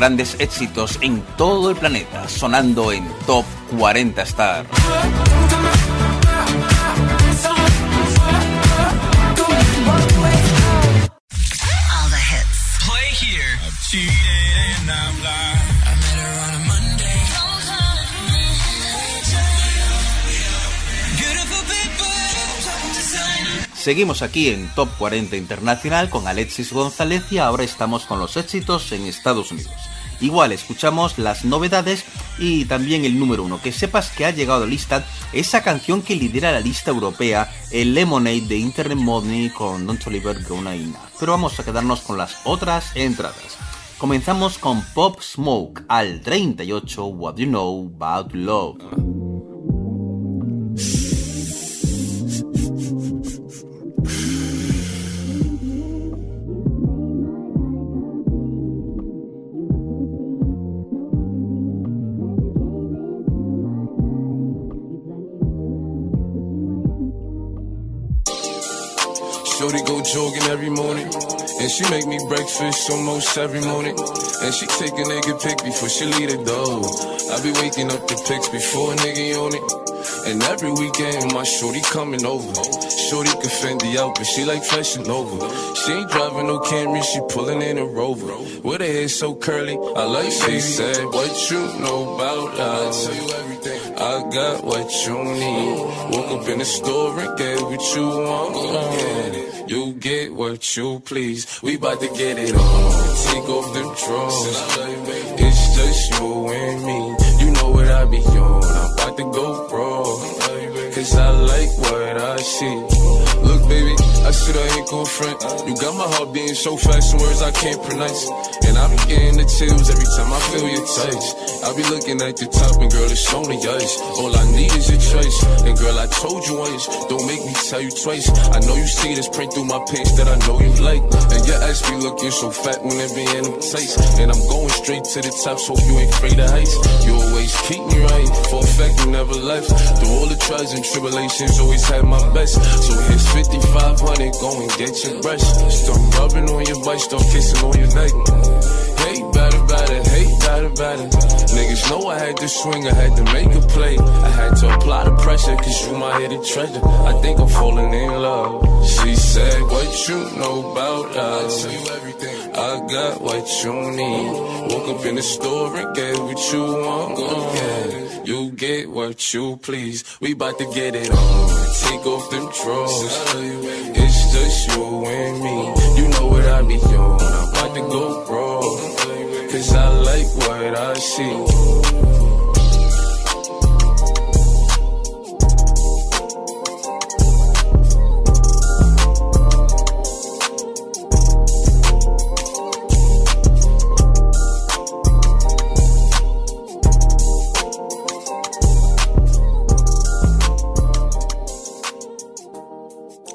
Grandes éxitos en todo el planeta sonando en Top 40 Star. Seguimos aquí en Top 40 Internacional con Alexis González y ahora estamos con los éxitos en Estados Unidos. Igual escuchamos las novedades y también el número uno. Que sepas que ha llegado a la lista esa canción que lidera la lista europea, el Lemonade de Internet Money con Don Toliver Gona y Nav. Pero vamos a quedarnos con las otras entradas. Comenzamos con Pop Smoke al 38 What You Know About Love. Jogging every morning. And she make me breakfast almost every morning. And she take a nigga pic before she leave the door. I be waking up the pics before a nigga on it. And every weekend my shorty coming over. Shorty can fend the out, but she like fashion over. She ain't driving no Camry, she pulling in a Rover. With her hair so curly, I like she said, What you know about love? I got what you need. Woke up in the store and get what you want. It. You get what you please. We bout to get it on. Take off them drawers. It's just you and me. You know what I be on. I'm about to go wrong. cause I like what I see. Look, baby, I said I ain't gon' front. You got my heart beating so fast, words I can't pronounce. And I be getting the chills every time I feel your touch. I be looking at the top, and girl, it's on us. All I need is your choice. And girl, I told you once, don't make me tell you twice. I know you see this print through my pants that I know you like. And your ass be looking so fat when it be in them tights. And I'm going straight to the top, so you ain't afraid of heights. You always keep me right, for a fact you never left. Through all the trials and tribulations, always had my best. So here's 5500, go and get your brush. Start rubbing on your butt, start kissing on your neck. Hate bad about it, hate bad about it. Niggas know I had to swing, I had to make a play. I had to apply the pressure, cause you my hidden treasure. I think I'm falling in love. She said, What you know about us? I tell you everything. I got what you need. Woke up in the store and get what you want. You get what you please. We bout to get it on. Take off them drawers. It's just you and me. You know what I be on. I'm about to go broke. Cause I like what I see.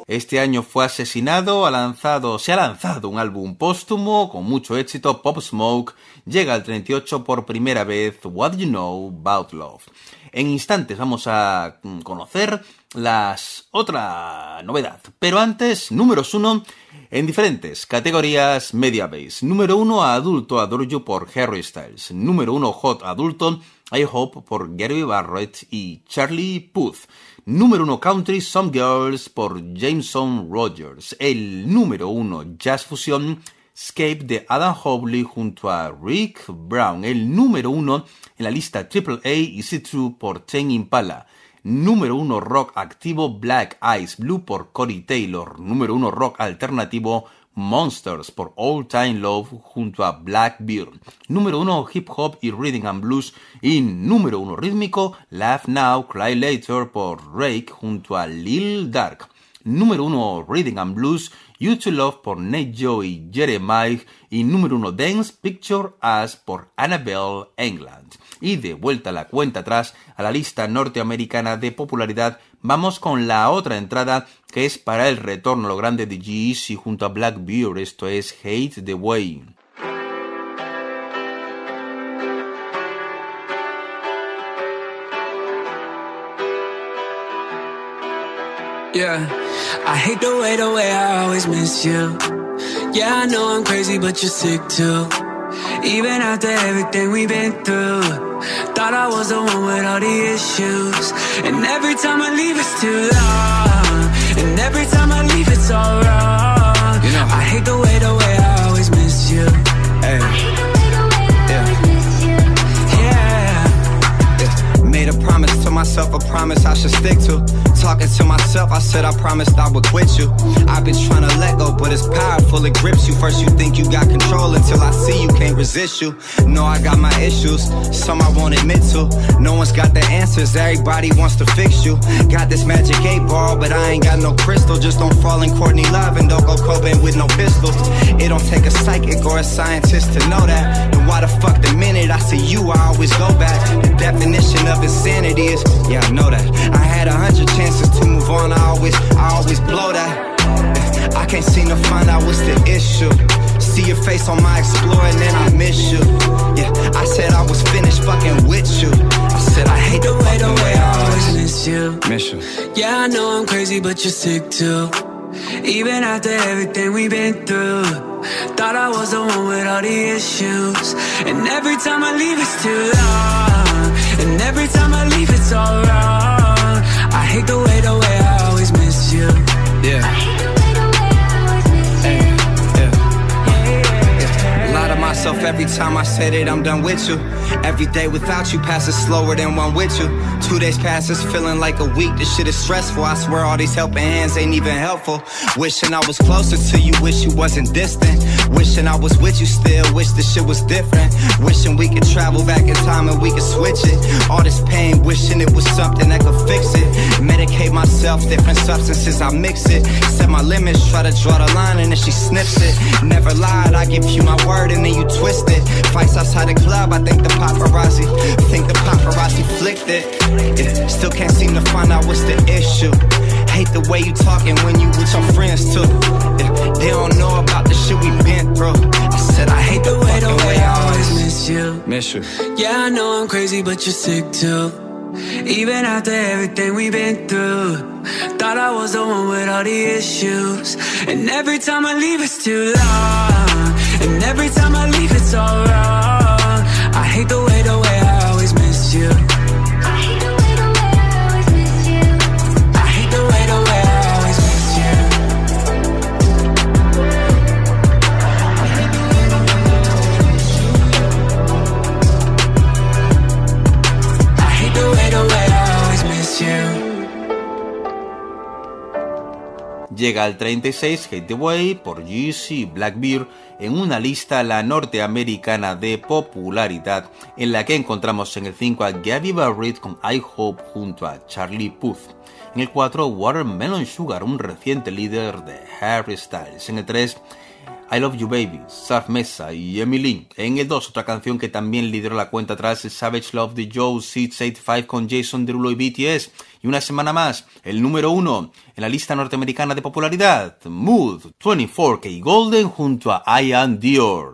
Este año fue asesinado, ha lanzado, se ha lanzado un álbum póstumo con mucho éxito, Pop Smoke, llega al 38 por primera vez, What You Know About Love. En instantes vamos a mm, conocer las otra novedad, pero antes, números uno en diferentes categorías Media Base. Número uno adulto Adore You por Harry Styles. Número uno Hot adulto I Hope por Gary Barrett y Charlie Puth. Número 1 Country Some Girls por Jameson Rogers. El número 1 Jazz Fusion Escape de Adam Hobley junto a Rick Brown. El número 1 en la lista AAA Is It True por Ten Impala. Número 1 Rock Activo Black Eyes Blue por Cory Taylor. Número 1 Rock Alternativo Monsters por All Time Love junto a Blackbeard. Número 1 Hip Hop y Reading and Blues. Y número 1 rítmico Laugh Now, Cry Later por Rake junto a Lil Dark. Número 1 Reading and Blues You to Love por Nate Joe y Jeremiah. Y número 1 Dance Picture Us por Annabelle England. Y de vuelta la cuenta atrás a la lista norteamericana de popularidad, vamos con la otra entrada que es para el retorno lo grande de G-Eazy junto a Blackbeard, esto es Hate the Way. Yeah, I hate the way, the way I always miss you. Yeah, I know I'm crazy, but you're sick too. Even after everything we've been through, thought I was the one with all the issues. And every time I leave, it's too long. And every time I leave, it's all wrong. You know. I hate the way, the way myself, a promise I should stick to. Talking to myself, I said I promised I would quit you. I've been trying to let go, but it's powerful, it grips you. First, you think you got control until I see you can't resist you. Know I got my issues, some I won't admit to. No one's got the answers, everybody wants to fix you. Got this magic eight ball, but I ain't got no crystal. Just don't fall in Courtney Love and don't go Cobain with no pistols. It don't take a psychic or a scientist to know that. And why the fuck the minute I see you, I always go back. The definition of insanity is, yeah, I know that. I had a hundred chances to move on, I always, I always blow that. I can't seem to find out what's the issue. See your face on my Explorer and then I miss you. Yeah, I said I was finished fucking with you. I said I hate the way, the way I always miss you. Miss you. Yeah, I know I'm crazy, but you're sick too. Even after everything we've been through, thought I was the one with all the issues. And every time I leave, it's too long. And every time I leave, it's all wrong. I hate the way, the way I always miss you. Yeah. I hate the way, the way I always miss you. Yeah. Lie to myself every time I say that I'm done with you. Every day without you passes slower than one with you. Two days passes feeling like a week. This shit is stressful. I swear all these helping hands ain't even helpful. Wishing I was closer to you, wish you wasn't distant. Wishing I was with you still, wish the shit was different. Wishing we could travel back in time and we could switch it. All this pain, wishing it was something that could fix it. Medicate myself, different substances, I mix it. Set my limits, try to draw the line and then she snips it. Never lied, I give you my word and then you twist it. Fights outside the club, I think the paparazzi, think the paparazzi flicked it. Yeah, still can't seem to find out what's the issue. Hate the way you talking when you with your friends too. Yeah, they don't know about the shit we been through. I said I hate the way, the way I always miss you. miss you. Yeah, I know I'm crazy, but you're sick too. Even after everything we've been through, thought I was the one with all the issues. And every time I leave, it's too long. And every time I leave, it's all wrong. I hate the way, the way I always miss you. Llega al 36 Hate the Way por Yeezy Blackbeard en una lista la norteamericana de popularidad en la que encontramos en el 5 a Gabby Barrett con I Hope junto a Charlie Puth. En el 4 Watermelon Sugar, un reciente líder de Harry Styles. En el 3 I Love You Baby, Surf Mesa y Emily. En el 2, otra canción que también lideró la cuenta atrás Savage Love de Joe 685 con Jason Derulo y BTS. Y una semana más, el número 1 en la lista norteamericana de popularidad, Mood 24K Golden junto a Ian Dior.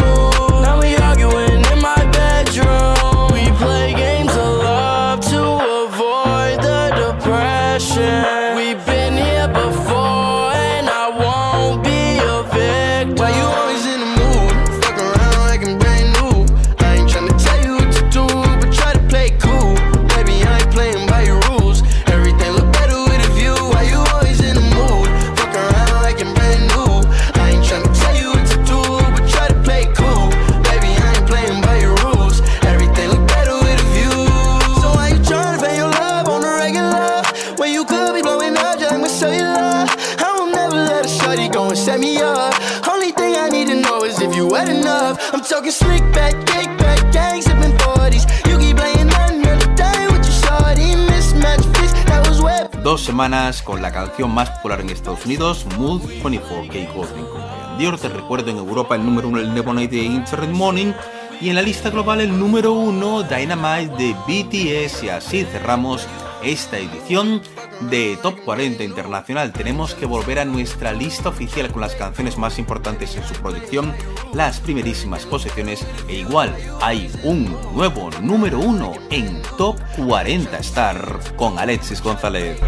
Dos semanas con la canción más popular en Estados Unidos, Mood 24K Golden con Ian Dior. Te recuerdo en Europa el número 1 el Night de Internet Morning. Y en la lista global el número 1 Dynamite de BTS. Y así cerramos esta edición de Top 40 Internacional. Tenemos que volver a nuestra lista oficial con las canciones más importantes en su proyección, las primerísimas posiciones e igual hay un nuevo número 1 en Top 40 Star con Alexis González.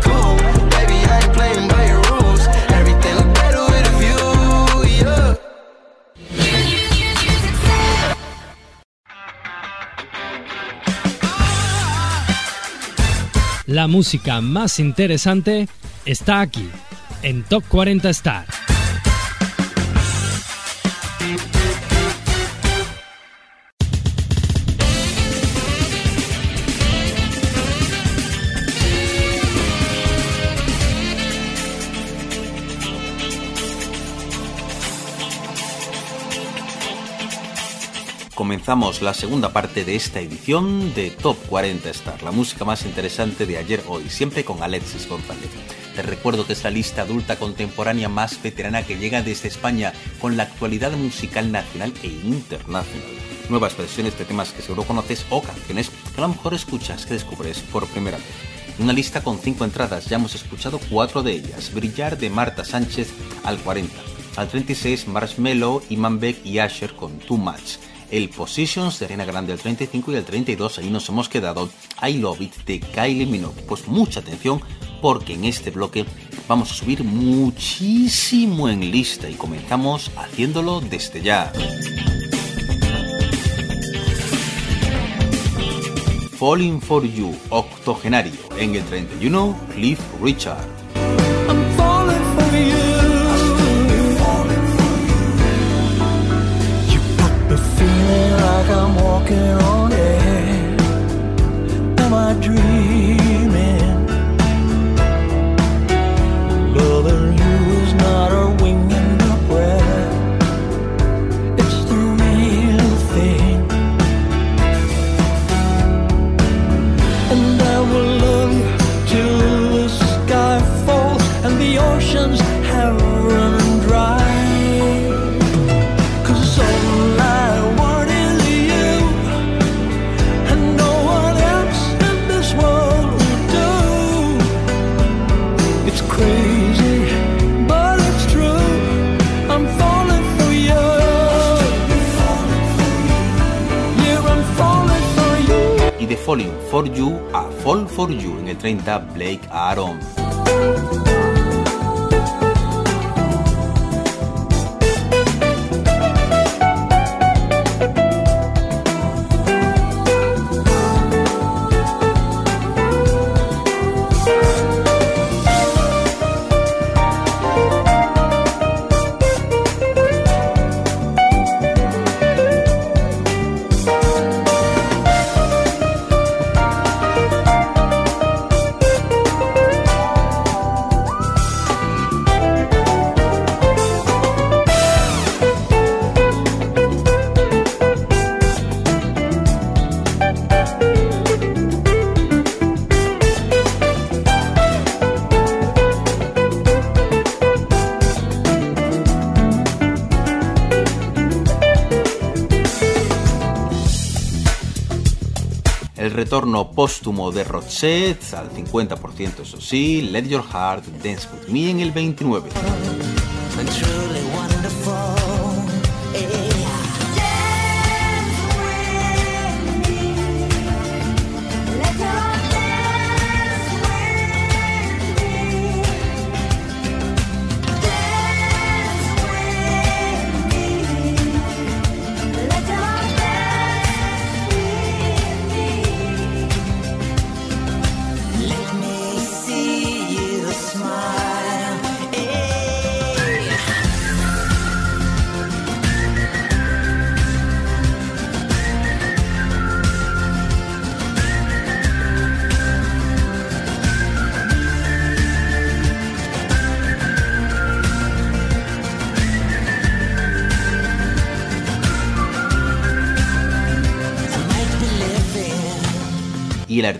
La música más interesante está aquí, en Top 40 Star. Comenzamos la segunda parte de esta edición de Top 40 Star, la música más interesante de ayer hoy, siempre con Alexis González. Te recuerdo que es la lista adulta contemporánea más veterana que llega desde España con la actualidad musical nacional e internacional. Nuevas versiones de temas que seguro conoces o canciones que a lo mejor escuchas, que descubres por primera vez. Una lista con 5 entradas, ya hemos escuchado 4 de ellas. Brillar de Marta Sánchez al 40. Al 36 Marshmello, Iman Beck y Asher con Too Much. El Positions de Arena Grande al 35 y el 32 ahí nos hemos quedado I Love It de Kylie Minogue. Pues mucha atención porque en este bloque vamos a subir muchísimo en lista y comenzamos haciéndolo desde ya. Falling for You, octogenario. En el 31, Cliff Richard. Like I'm walking on air. Am I dreaming? Falling for You a Fall for You en el 30, Blake Aaron. Retorno póstumo de Roxette al 50%, eso sí, Let Your Heart Dance With Me en el 29.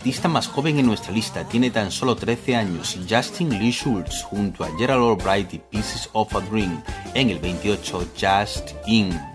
Artista más joven en nuestra lista tiene tan solo 13 años, Justin Lee Schultz, junto a Gerald Albright y Pieces of a Dream, en el 28, Just In.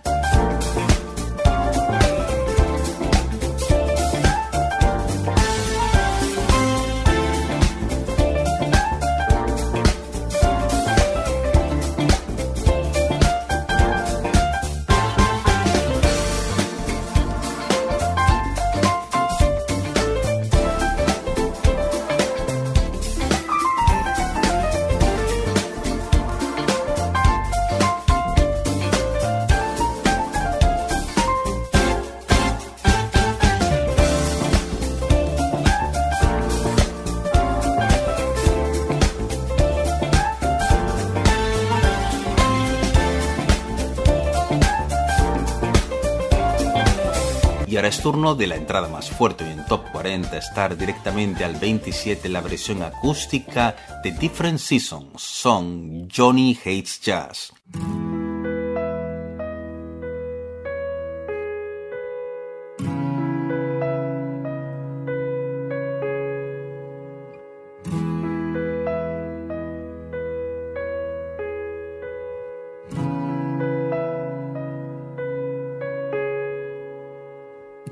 Turno de la entrada más fuerte hoy en Top 40, estar directamente al 27 la versión acústica de Different Seasons, son Johnny Hates Jazz.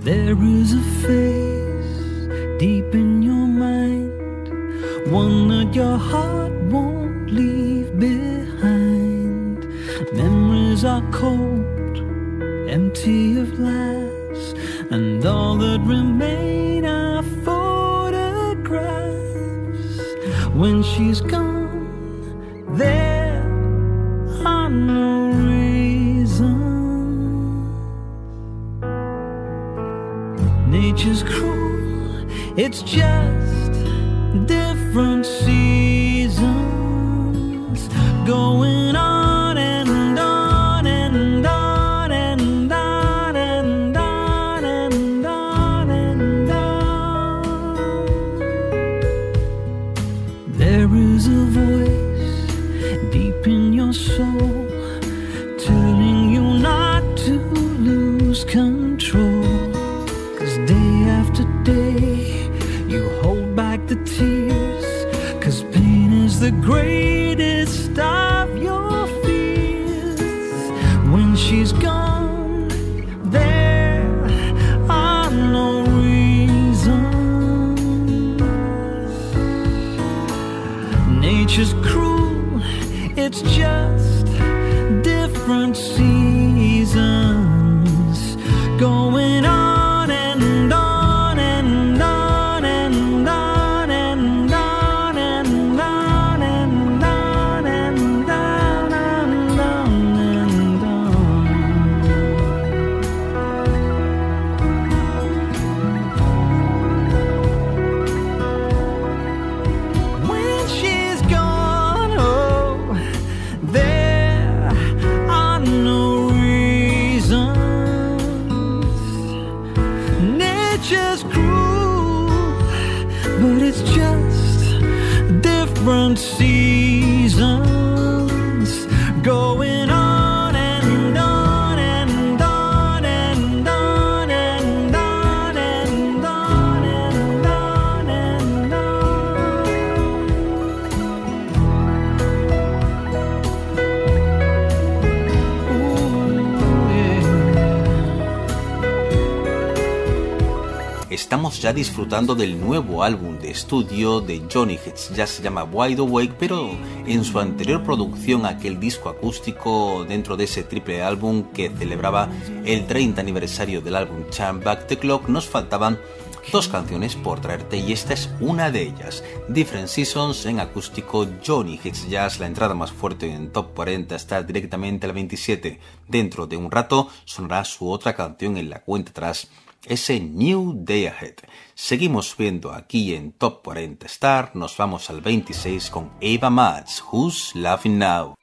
There is a face deep in your mind, one that your heart won't leave behind. Memories are cold, empty of lies, and all that remain are photographs. When she's gone. It's just disfrutando del nuevo álbum de estudio de Johnny Hits, ya se llama Wide Awake, pero en su anterior producción, aquel disco acústico dentro de ese triple álbum que celebraba el 30 aniversario del álbum Champ Back the Clock, nos faltaban dos canciones por traerte y esta es una de ellas. Different Seasons en acústico Johnny Hits Jazz, la entrada más fuerte en Top 40 está directamente al 27. Dentro de un rato sonará su otra canción en la cuenta atrás, ese New Day Ahead. Seguimos viendo aquí en Top 40 Star, nos vamos al 26 con Ava Max, Who's Laughing Now.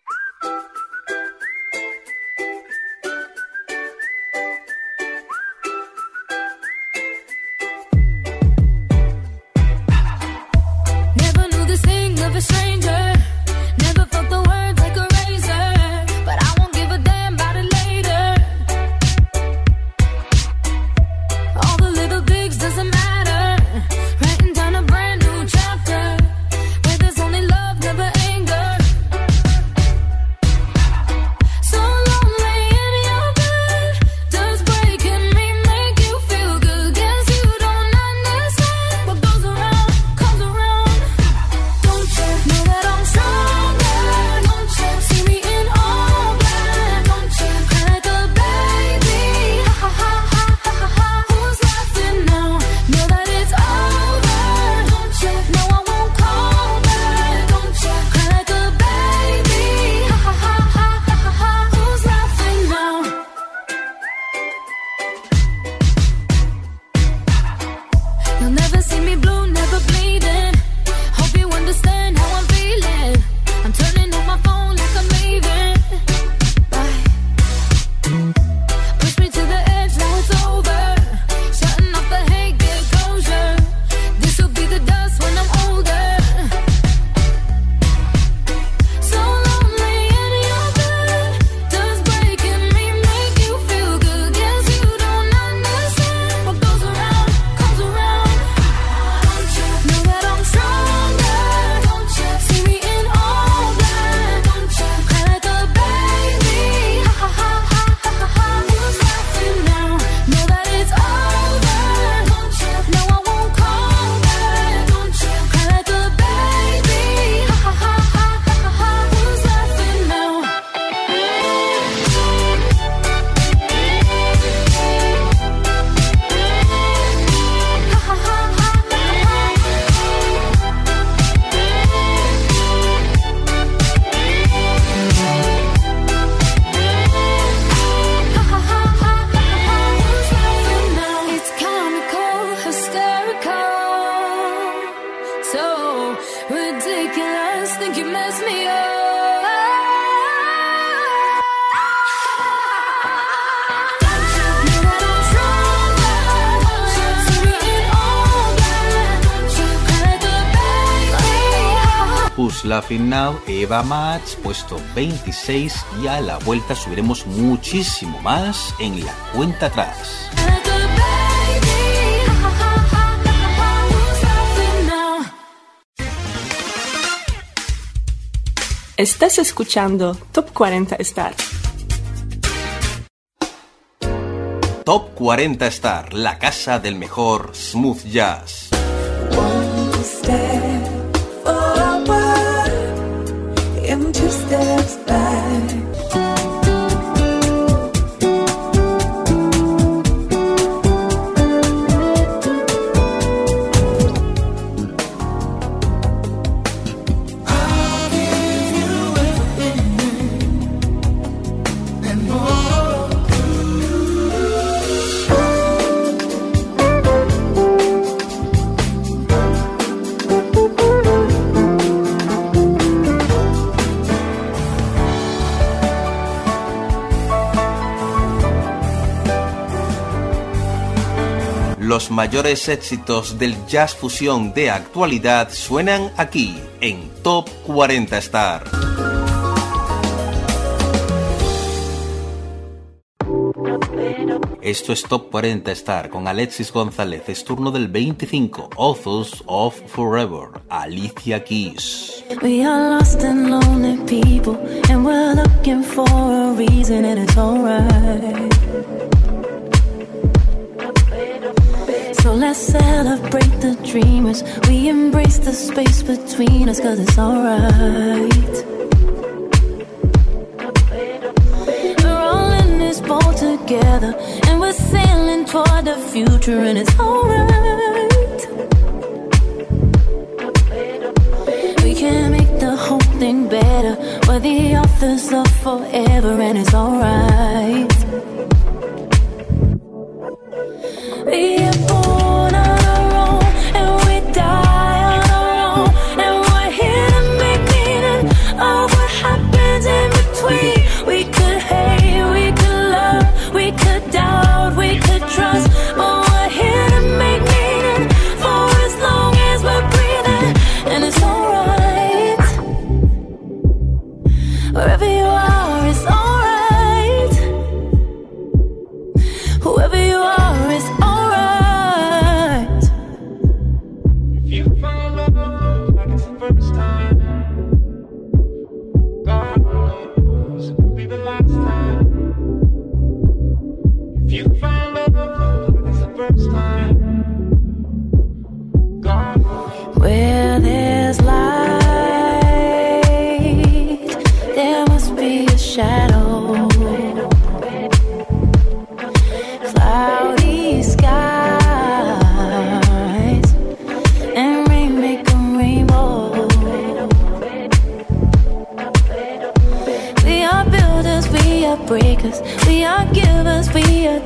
Laughing Now, Eva Match, puesto 26 y a la vuelta subiremos muchísimo más en la cuenta atrás. Estás escuchando Top 40 Star. Top 40 Star, la casa del mejor smooth jazz. step Los mayores éxitos del jazz fusión de actualidad suenan aquí en Top 40 Star. Esto es Top 40 Star con Alexis González. Es turno del 25, Authors of Forever, Alicia Keys. So let's celebrate the dreamers. We embrace the space between us, cause it's alright. We're all in this boat together, and we're sailing toward the future, and it's alright. We can make the whole thing better. We're the authors of forever, and it's alright. We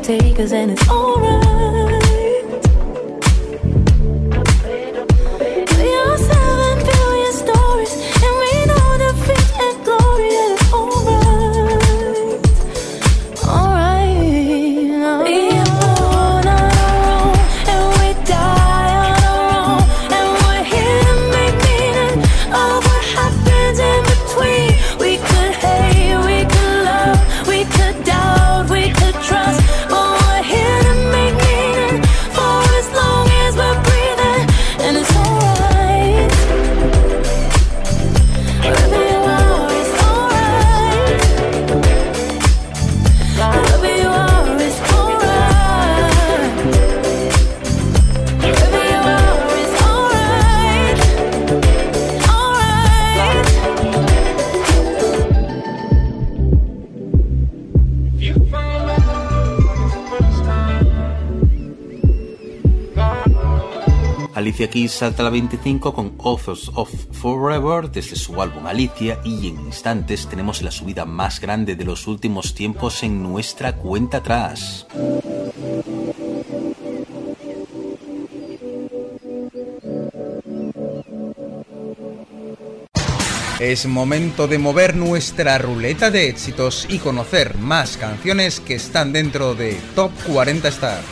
takers, and it's alright. Salta la 25 con Authors of Forever desde su álbum Alicia y en instantes tenemos la subida más grande de los últimos tiempos en nuestra cuenta atrás. Es momento de mover nuestra ruleta de éxitos y conocer más canciones que están dentro de Top 40 Star.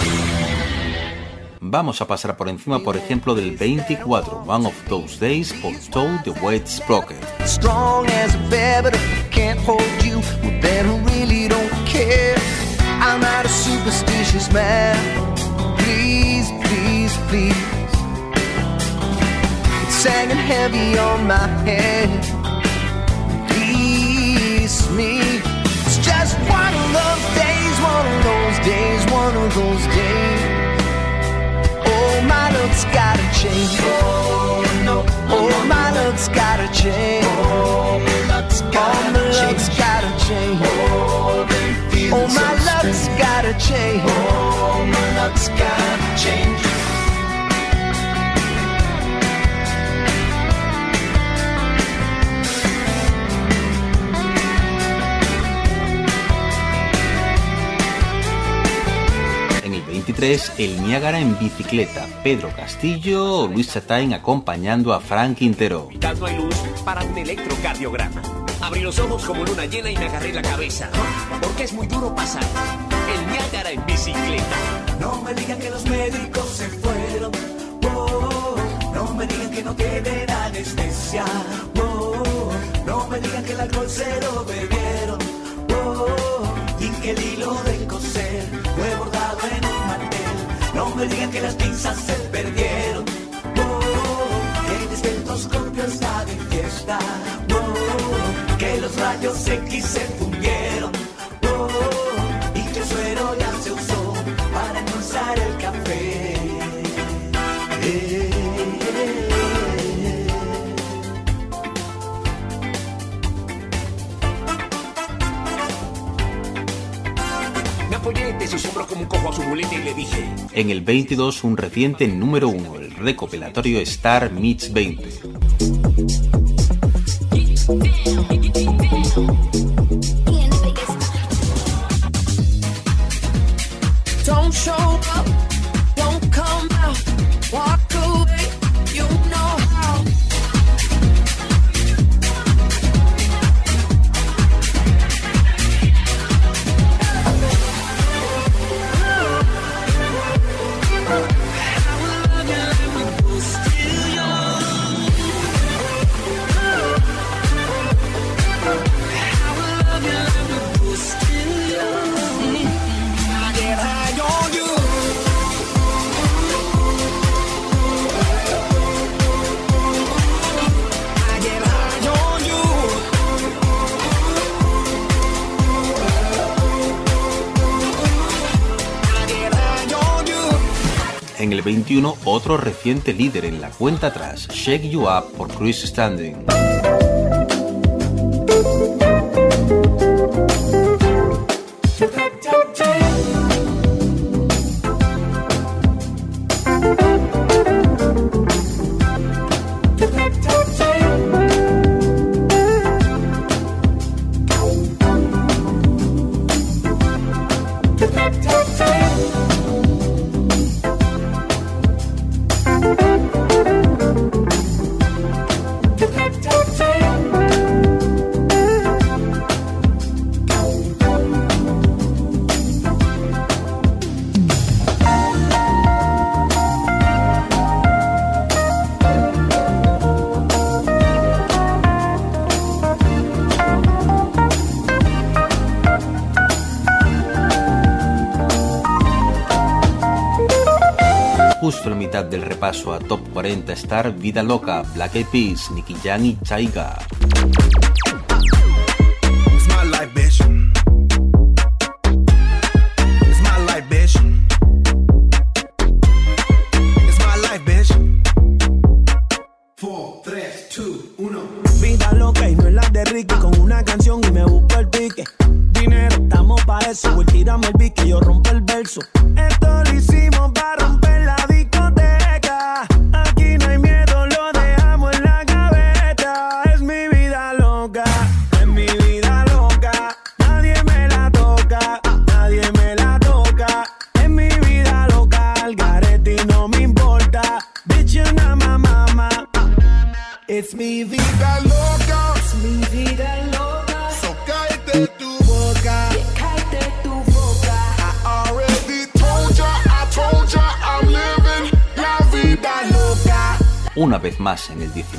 Vamos a pasar por encima, por ejemplo, del 24, One of Those Days, por Toad the White Sprocket. Strong as a bear, but if I can't hold you, well then I really don't care. I'm not a superstitious man. Please, please, please. It's hanging heavy on my head. Release me. It's just one of those days, one of those days, one of those days. Oh, my love's gotta change. Oh, no. Oh, my love's gotta change. Oh, my love's gotta, change. Oh, my love's oh, oh, gotta change. Oh, my love's gotta change. En el 23, el Niágara en bicicleta, Pedro Castillo, Luis Chatain acompañando a Frank Quintero. no hay luz para un electrocardiograma. Abrí los ojos como luna llena y me agarré la cabeza. Porque es muy duro pasar el Niágara en bicicleta. No me digan que los médicos se fueron. Oh, no me digan que no tienen anestesia. Oh, no me digan que el alcohol se lo bebieron. Oh, y que el hilo de coser fue bordado en un. No me digan que las pinzas se perdieron. Oh, que el estetoscopio está de fiesta. Oh, que los rayos X se. De sus hombros como un cojo a su muleta y le dije: En el 22, un reciente número 1, el recopilatorio Star Meets 20. otro reciente líder en la cuenta atrás, Shake You Up por Chris Standing. Top 40 Star Vida Loca, Black Eyed Peas, Nicky Chaiga.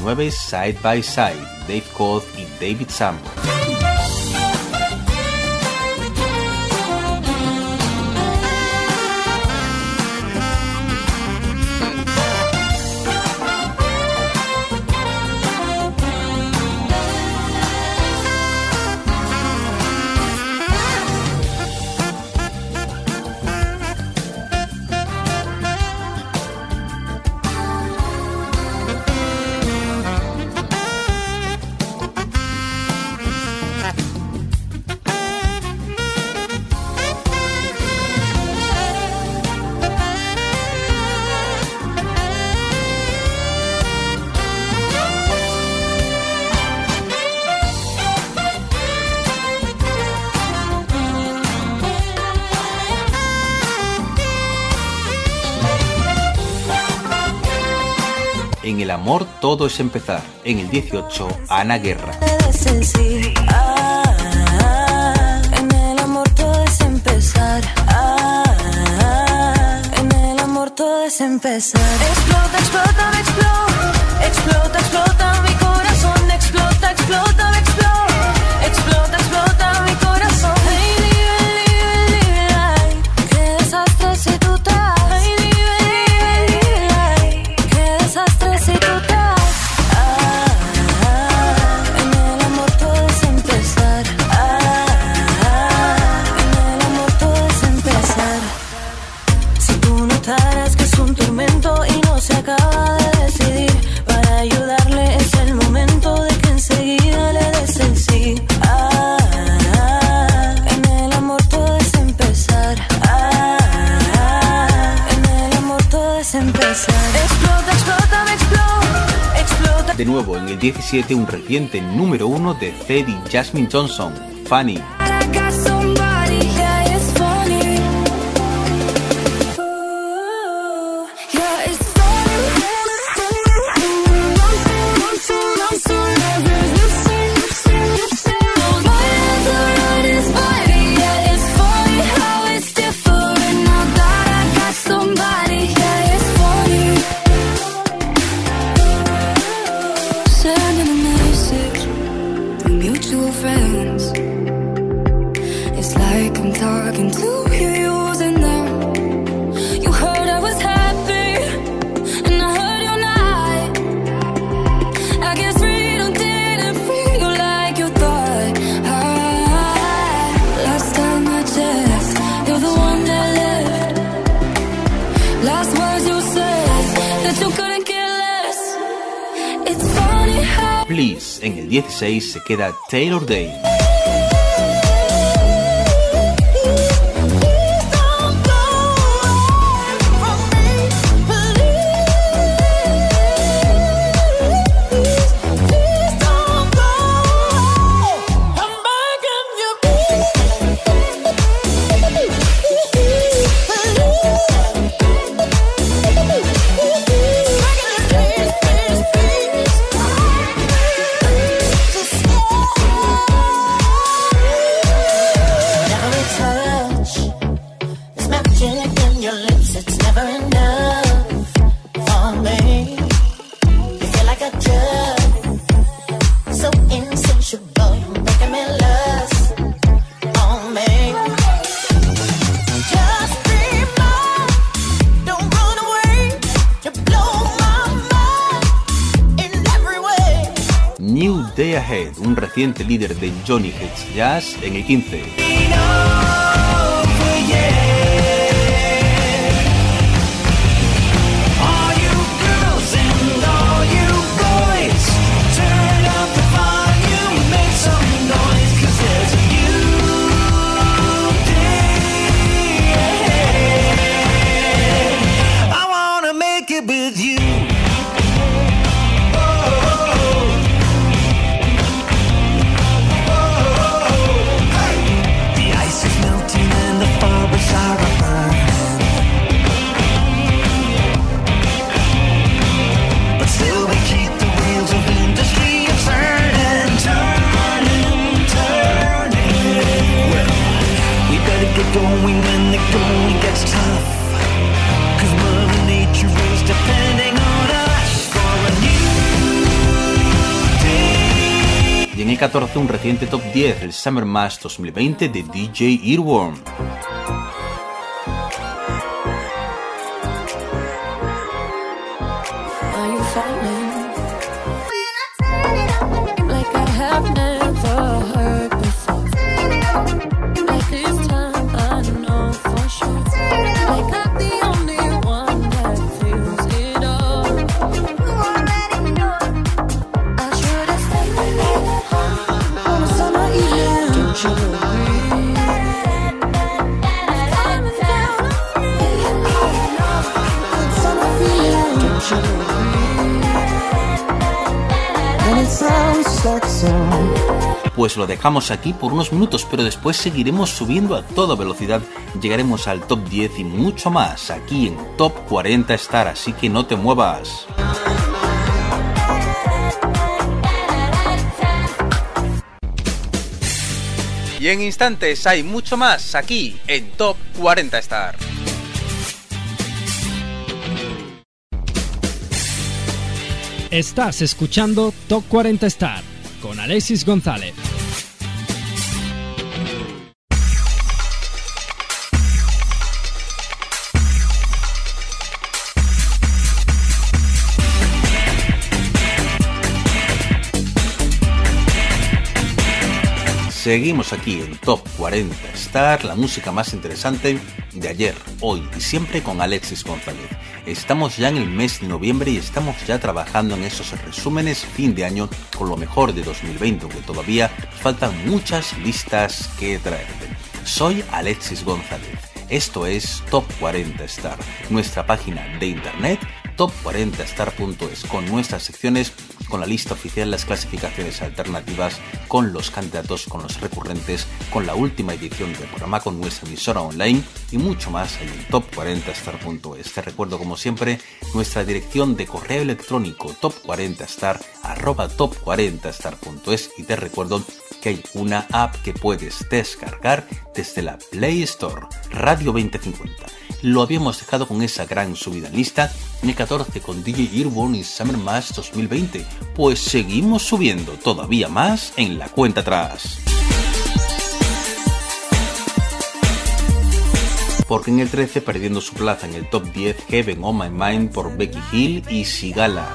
2009 side by side, Dave Colt y David Sanborn. amor todo es empezar. En el 18, Ana Guerra. Ah, en el amor todo es empezar. Ah, en el amor todo es empezar. Explota, explota, explota. Explota, explota mi corazón. Explota, explota, explota. en el 17 un reciente número 1 de Teddy Jasmine Johnson, Funny. 6 se queda Taylor Day. siguiente líder de Johnny Hates Jazz en el 15. Reciente top 10, el Summer Mass 2020 de DJ Earworm. Dejamos aquí por unos minutos, pero después seguiremos subiendo a toda velocidad. Llegaremos al top 10 y mucho más aquí en Top 40 Star, así que no te muevas. Y en instantes hay mucho más aquí en Top 40 Star. Estás escuchando Top 40 Star con Alexis González. Seguimos aquí en Top 40 Star, la música más interesante de ayer, hoy y siempre con Alexis González. Estamos ya en el mes de noviembre y estamos ya trabajando en esos resúmenes fin de año con lo mejor de 2020, aunque todavía faltan muchas listas que traerte. Soy Alexis González. Esto es Top 40 Star, nuestra página de internet top40star.es con nuestras secciones, con la lista oficial, las clasificaciones alternativas, con los candidatos, con los recurrentes, con la última edición del programa, con nuestra emisora online y mucho más en el top40star.es. Te recuerdo como siempre nuestra dirección de correo electrónico top40star arroba top40star.es y te recuerdo que hay una app que puedes descargar desde la Play Store, Radio 2050. Lo habíamos dejado con esa gran subida en lista en el 14 con DJ Earborn y Summer Mass 2020, pues seguimos subiendo todavía más en la cuenta atrás. Porque en el 13 perdiendo su plaza en el top 10 Heaven on My Mind por Becky Hill y Sigala.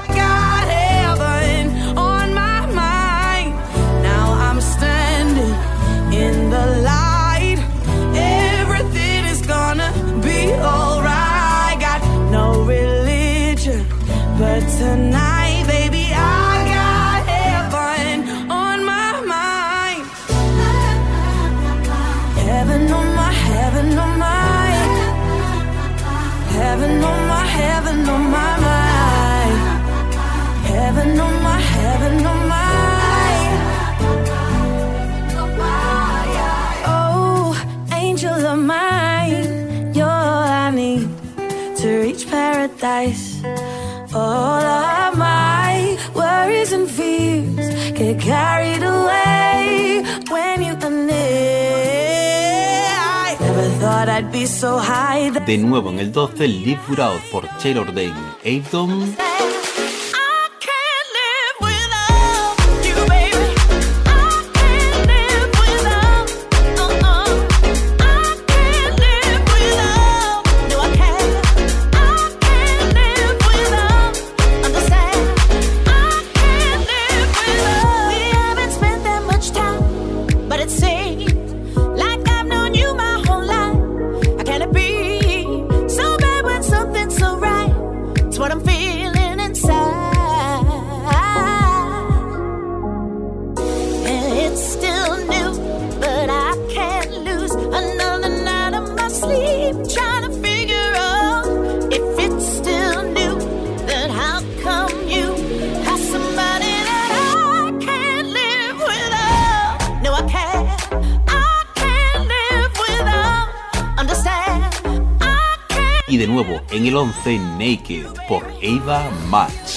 Carried away when you never thought I'd be so high. De nuevo en el 12 Live Without por Taylor Dane Avdom. En el 11 Naked por Ava Max.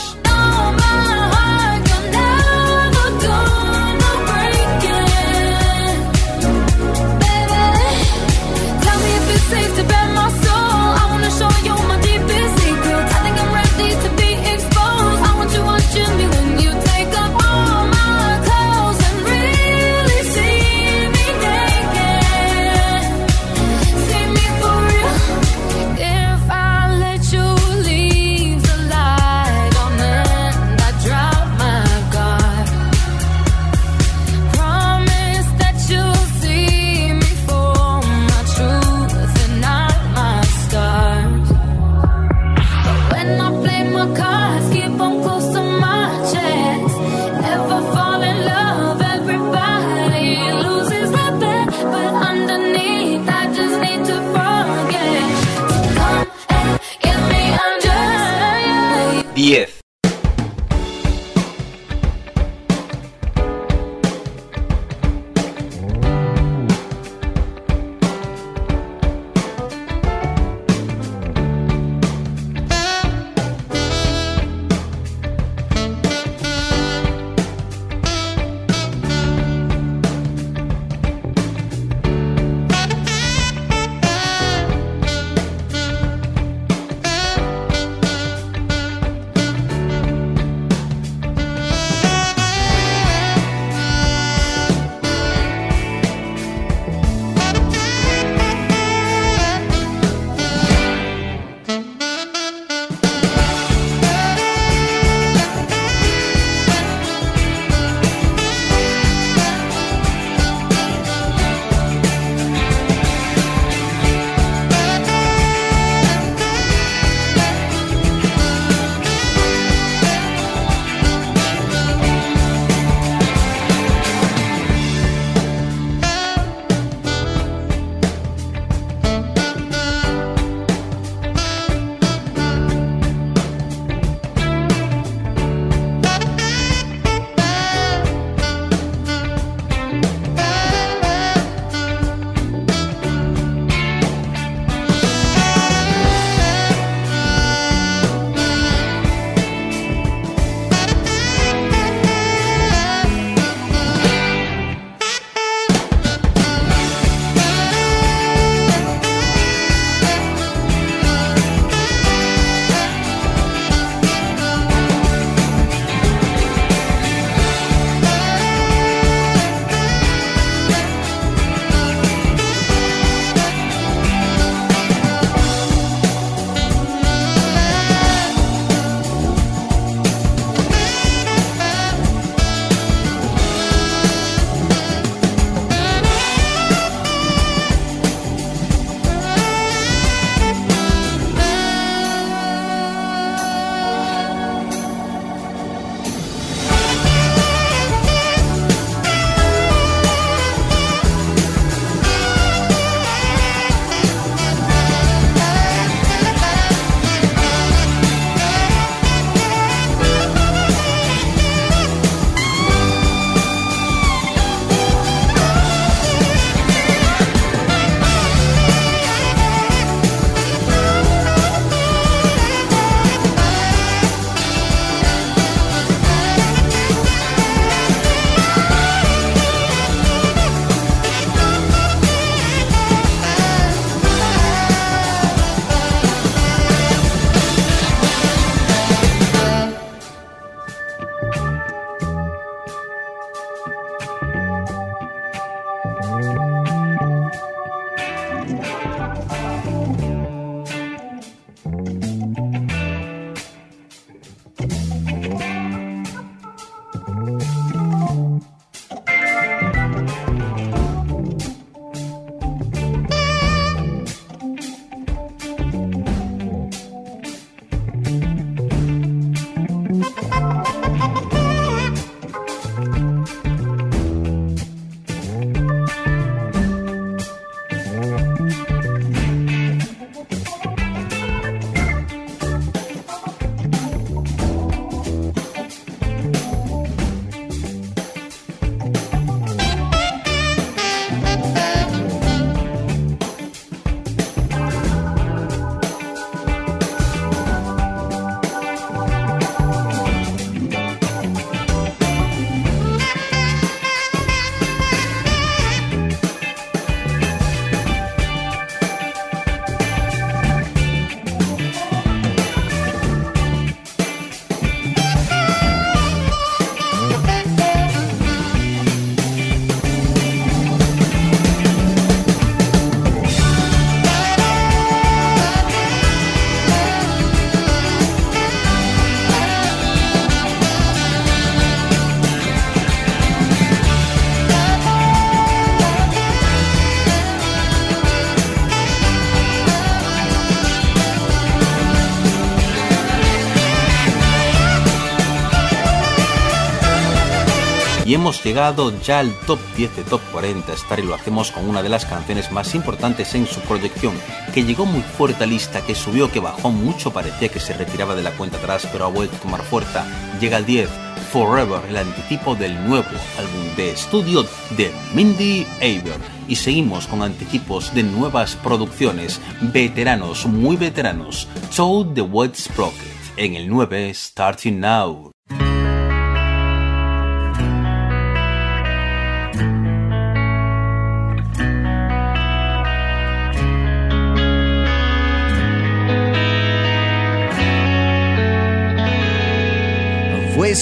Hemos llegado ya al top 10 de Top 40 Star y lo hacemos con una de las canciones más importantes en su proyección, que llegó muy fuerte a lista, que subió, que bajó mucho, parecía que se retiraba de la cuenta atrás, pero ha vuelto a tomar fuerza. Llega al 10, Forever, el anticipo del nuevo álbum de estudio de Mindy Aver. Y seguimos con anticipos de nuevas producciones, veteranos, muy veteranos. Toad the White Sprocket en el 9 Starting Now.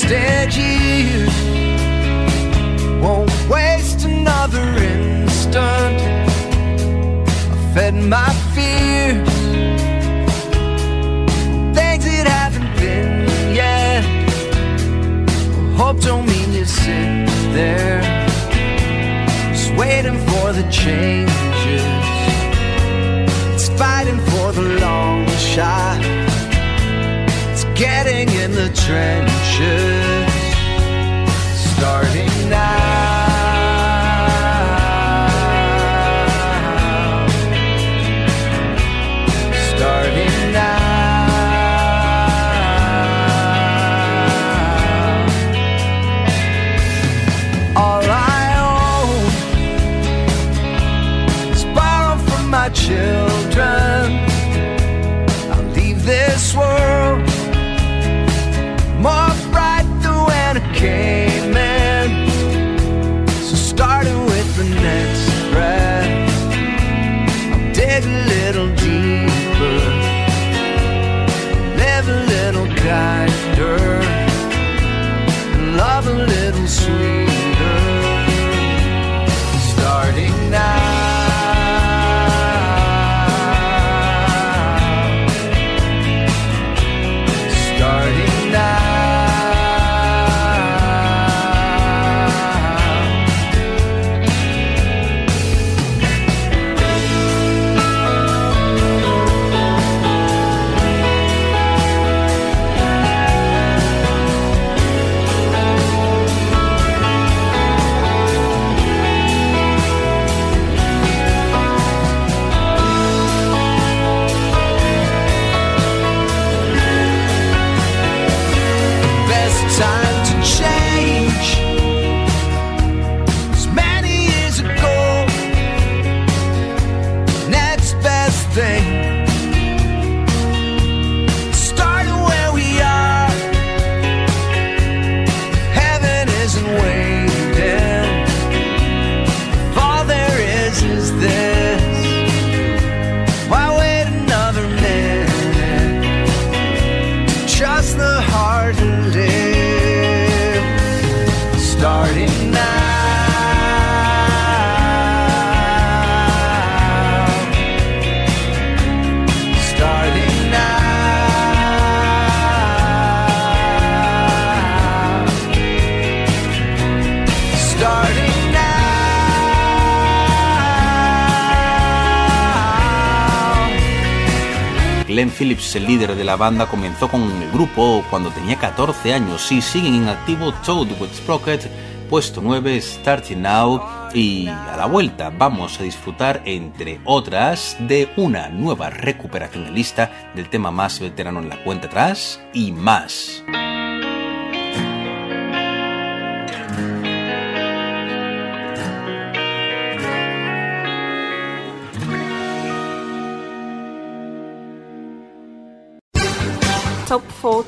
Wasted years, won't waste another instant. I fed my fears, things that haven't been yet. Hope don't mean to sit there, just waiting for the changes. It's fighting for the long shot. Getting in the trenches, starting now. El líder de la banda, comenzó con el grupo cuando tenía 14 años y siguen en activo Toad with Sprocket, puesto 9, Starting Now y a la vuelta vamos a disfrutar, entre otras, de una nueva recuperación en lista del tema más veterano en la cuenta atrás y más.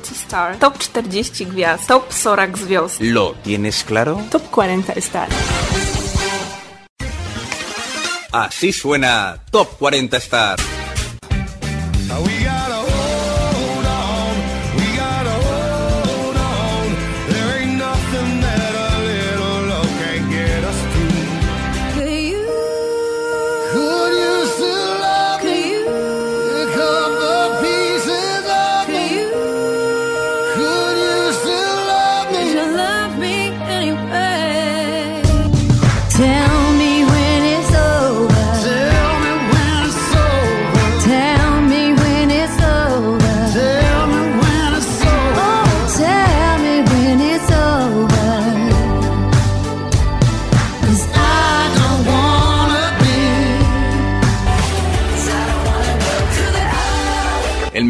40 Star, Top 40 Gwiazd, Top 40 Gwiazd, ¿Lo tienes claro? Top 40 Star. Así suena Top 40 Star.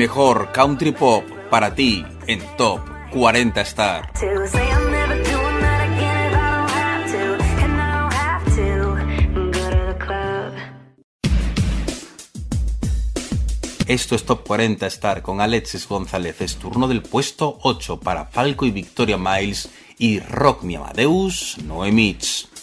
mejor country pop para ti en Top 40 Star. Esto es Top 40 Star con Alexis González. Es turno del puesto 8 para Falco y Victoria Miles y Rock Mi Amadeus Noemits.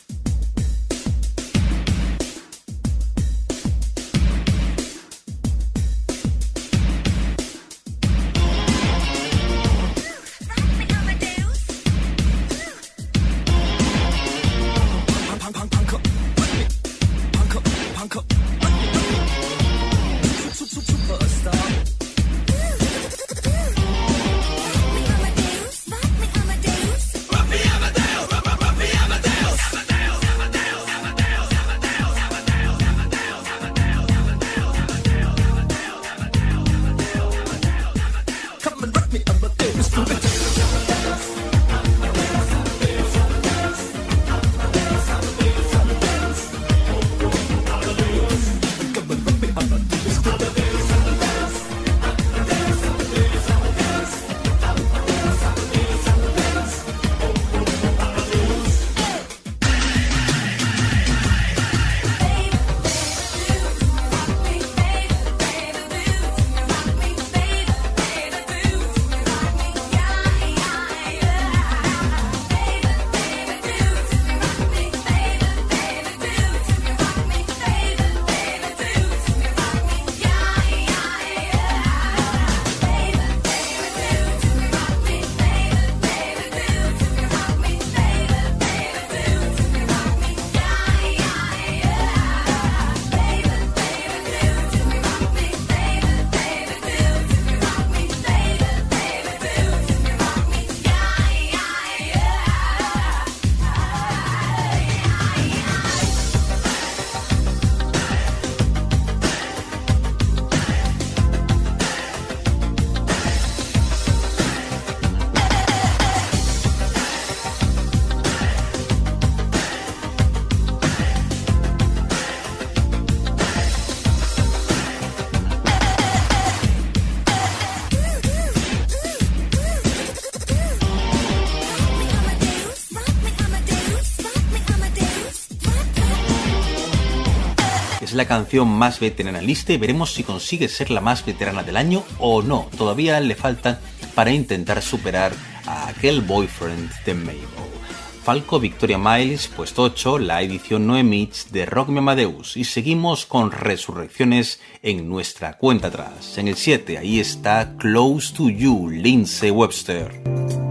la canción más veterana lista y veremos si consigue ser la más veterana del año o no. Todavía le faltan para intentar superar a aquel boyfriend de Mabel. Falco Victoria Miles, puesto 8, la edición Noemits de Rock Me Amadeus. Y seguimos con resurrecciones en nuestra cuenta atrás. En el 7, ahí está Close to You, Lindsay Webster.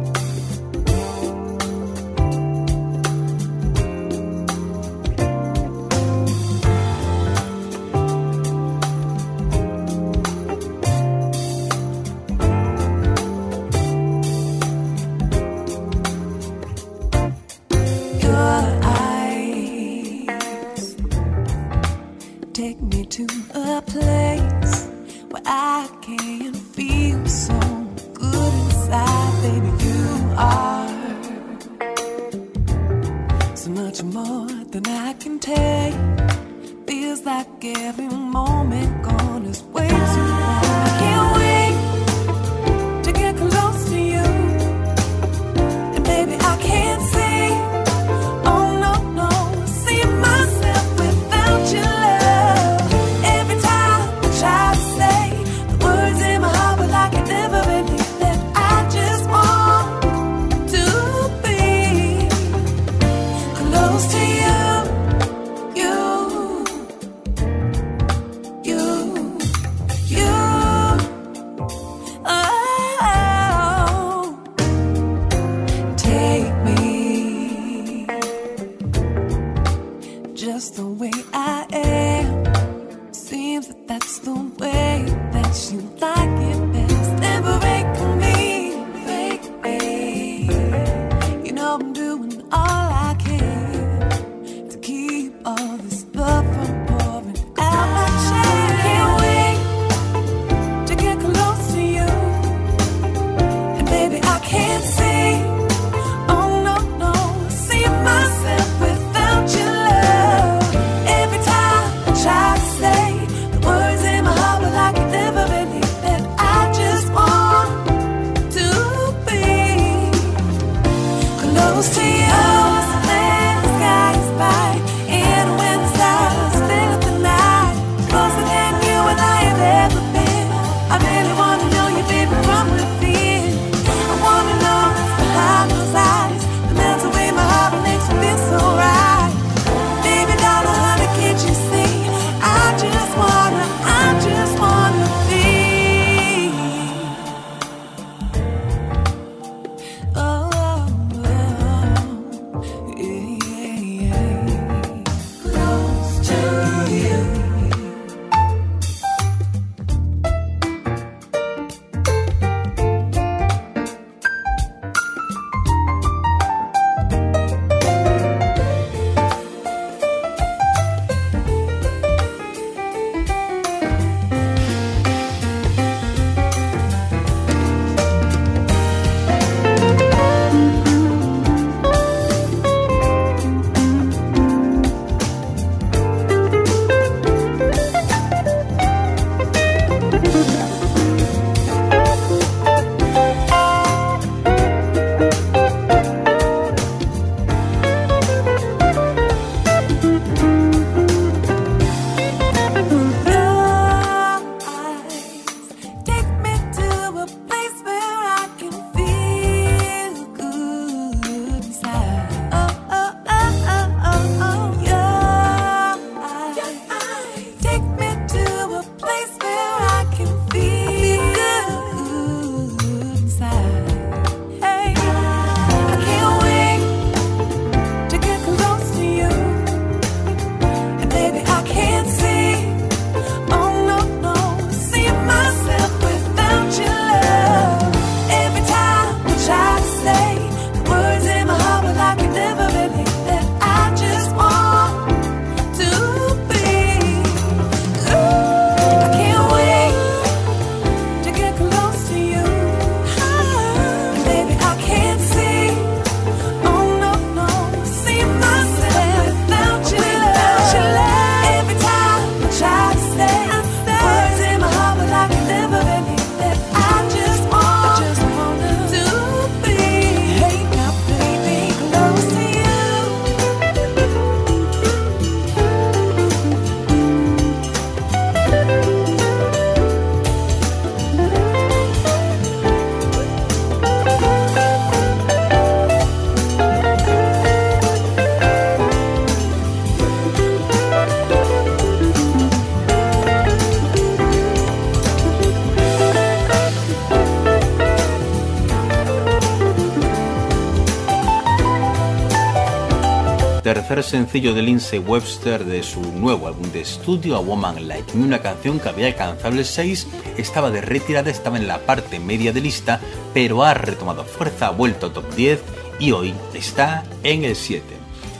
Sencillo de Lindsay Webster de su nuevo álbum de estudio A Woman Like Me, una canción que había alcanzado el 6, estaba de retirada, estaba en la parte media de lista, pero ha retomado fuerza, ha vuelto a top 10 y hoy está en el 7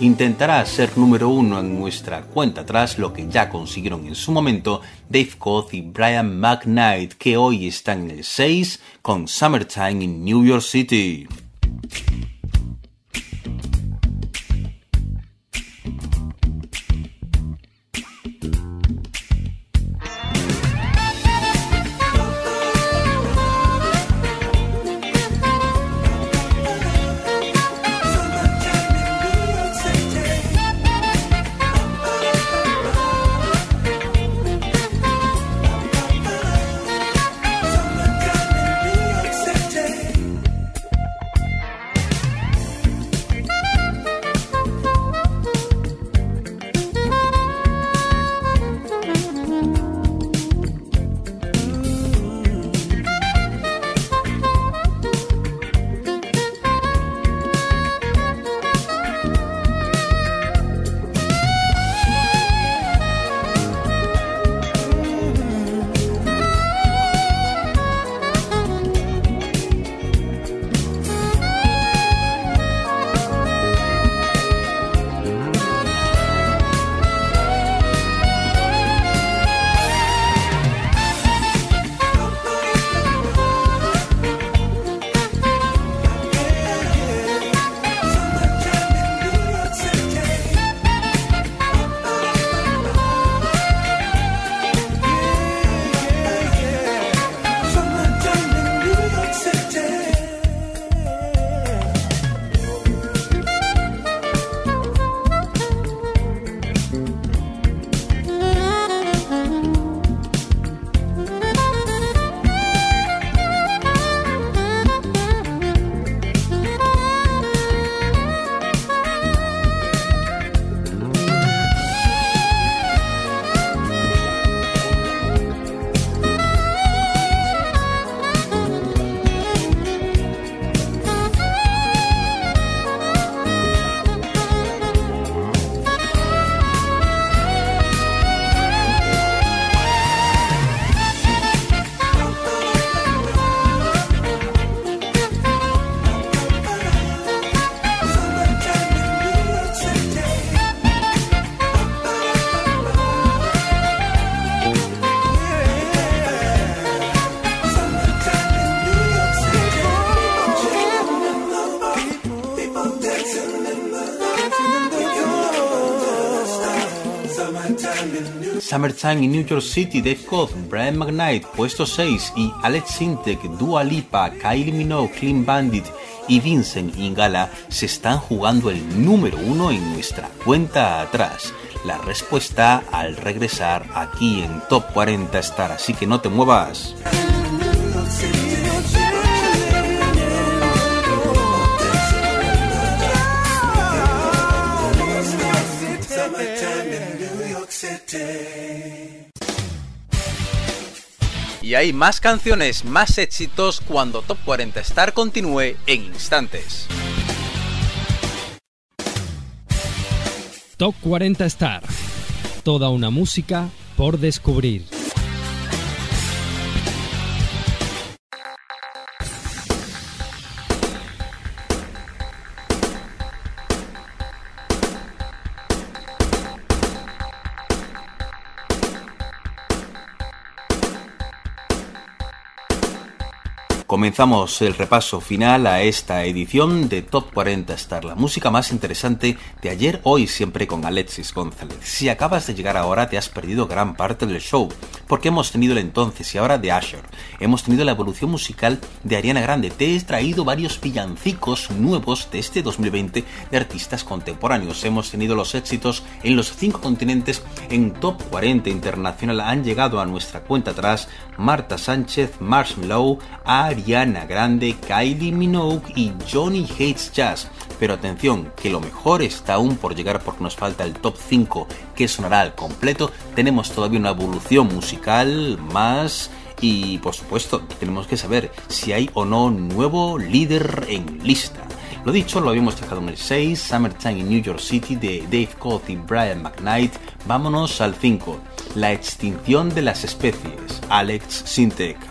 intentará ser número uno en nuestra cuenta atrás, lo que ya consiguieron en su momento Dave Koth y Brian McKnight, que hoy están en el 6 con Summertime in New York City. Summertime in New York City, Dave Koth, Brian McKnight, puesto 6 y Alex Sintek, Dua Lipa, Kylie Minogue, Clean Bandit y Vincent Ingala se están jugando el número uno en nuestra cuenta atrás. La respuesta al regresar aquí en Top 40 Star, así que no te muevas. Hay más canciones, más éxitos cuando Top 40 Star continúe en instantes. Top 40 Star. Toda una música por descubrir. Comenzamos el repaso final a esta edición de Top 40 Star, la música más interesante de ayer, hoy, siempre con Alexis González. Si acabas de llegar ahora, te has perdido gran parte del show, porque hemos tenido el entonces y ahora de Asher, hemos tenido la evolución musical de Ariana Grande, te he traído varios villancicos nuevos de este 2020 de artistas contemporáneos, hemos tenido los éxitos en los cinco continentes en Top 40 Internacional, han llegado a nuestra cuenta atrás Marta Sánchez, Marshmallow, Ari Ariana Grande, Kylie Minogue y Johnny Hates Jazz. Pero atención, que lo mejor está aún por llegar porque nos falta el top 5 que sonará al completo. Tenemos todavía una evolución musical más y por supuesto tenemos que saber si hay o no nuevo líder en lista. Lo dicho, lo habíamos dejado en el 6, Summertime in New York City de Dave Coth y Brian McKnight. Vámonos al 5, La extinción de las especies, Alex Sintek.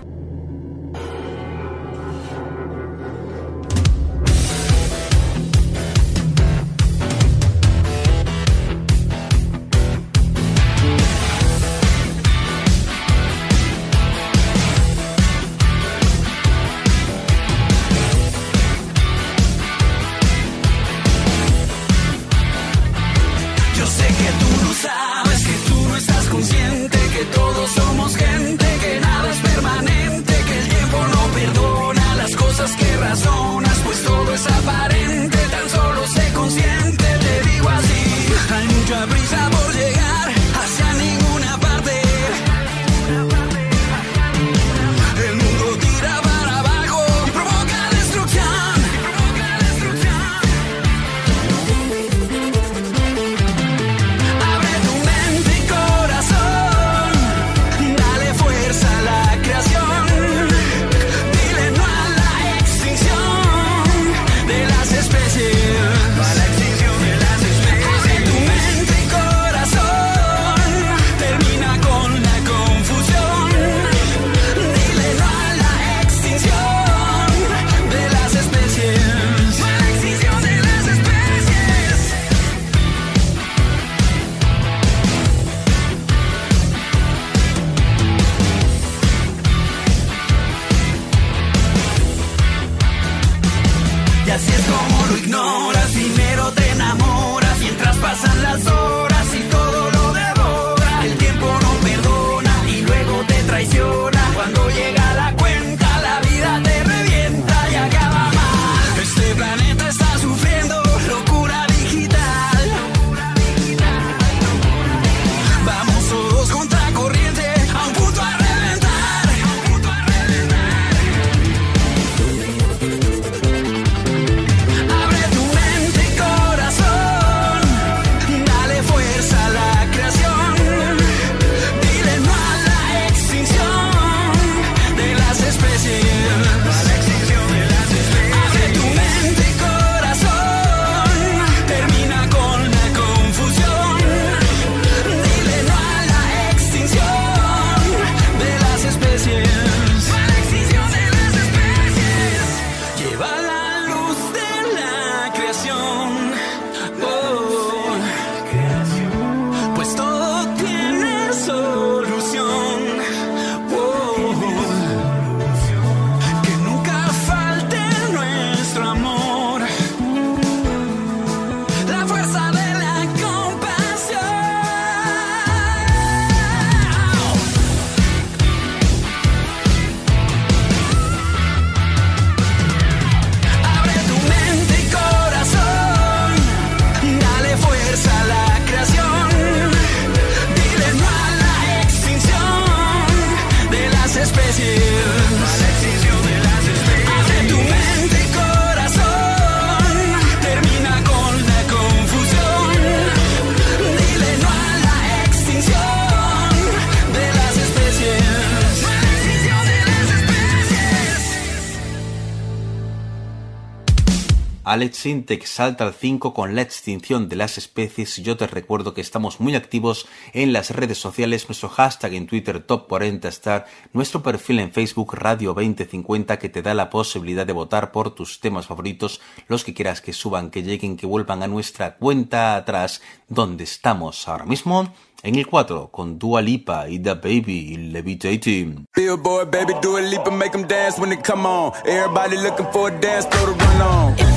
Alexin te exalta al 5 con la extinción de las especies. Yo te recuerdo que estamos muy activos en las redes sociales, nuestro hashtag en Twitter Top40Star, nuestro perfil en Facebook Radio 2050 que te da la posibilidad de votar por tus temas favoritos, los que quieras que suban, que lleguen, que vuelvan a nuestra cuenta atrás, donde estamos ahora mismo. En el 4, con Dua Lipa y The Baby y Levitating. Billboard, baby, Dua Lipa, make them dance when they come on. Everybody looking for a dance, throw the run on.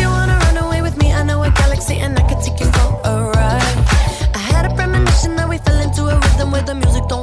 Satan, I could take you for a ride. I had a premonition that we fell into a rhythm where the music don't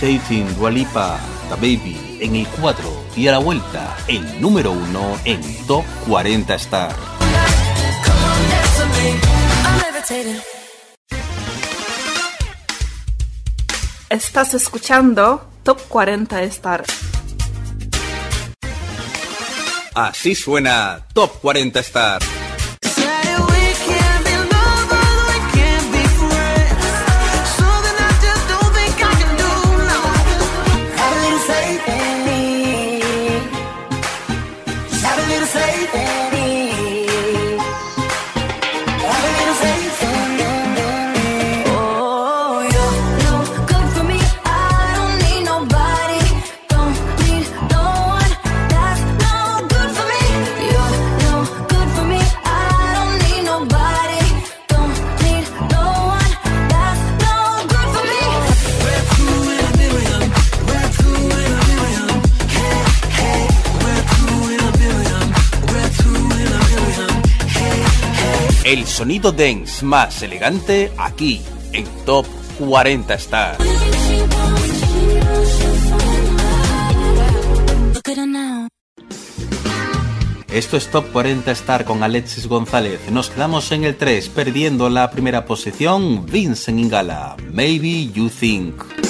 Levitating, Dualipa, The Baby en el 4 y a la vuelta el número 1 en Top 40 Star. Estás escuchando Top 40 Star. Así suena Top 40 Star. Sonido dance más elegante aquí en Top 40 Star. Esto es Top 40 Star con Alexis González. Nos quedamos en el 3, perdiendo la primera posición. Vincent Ingala, Maybe You Think.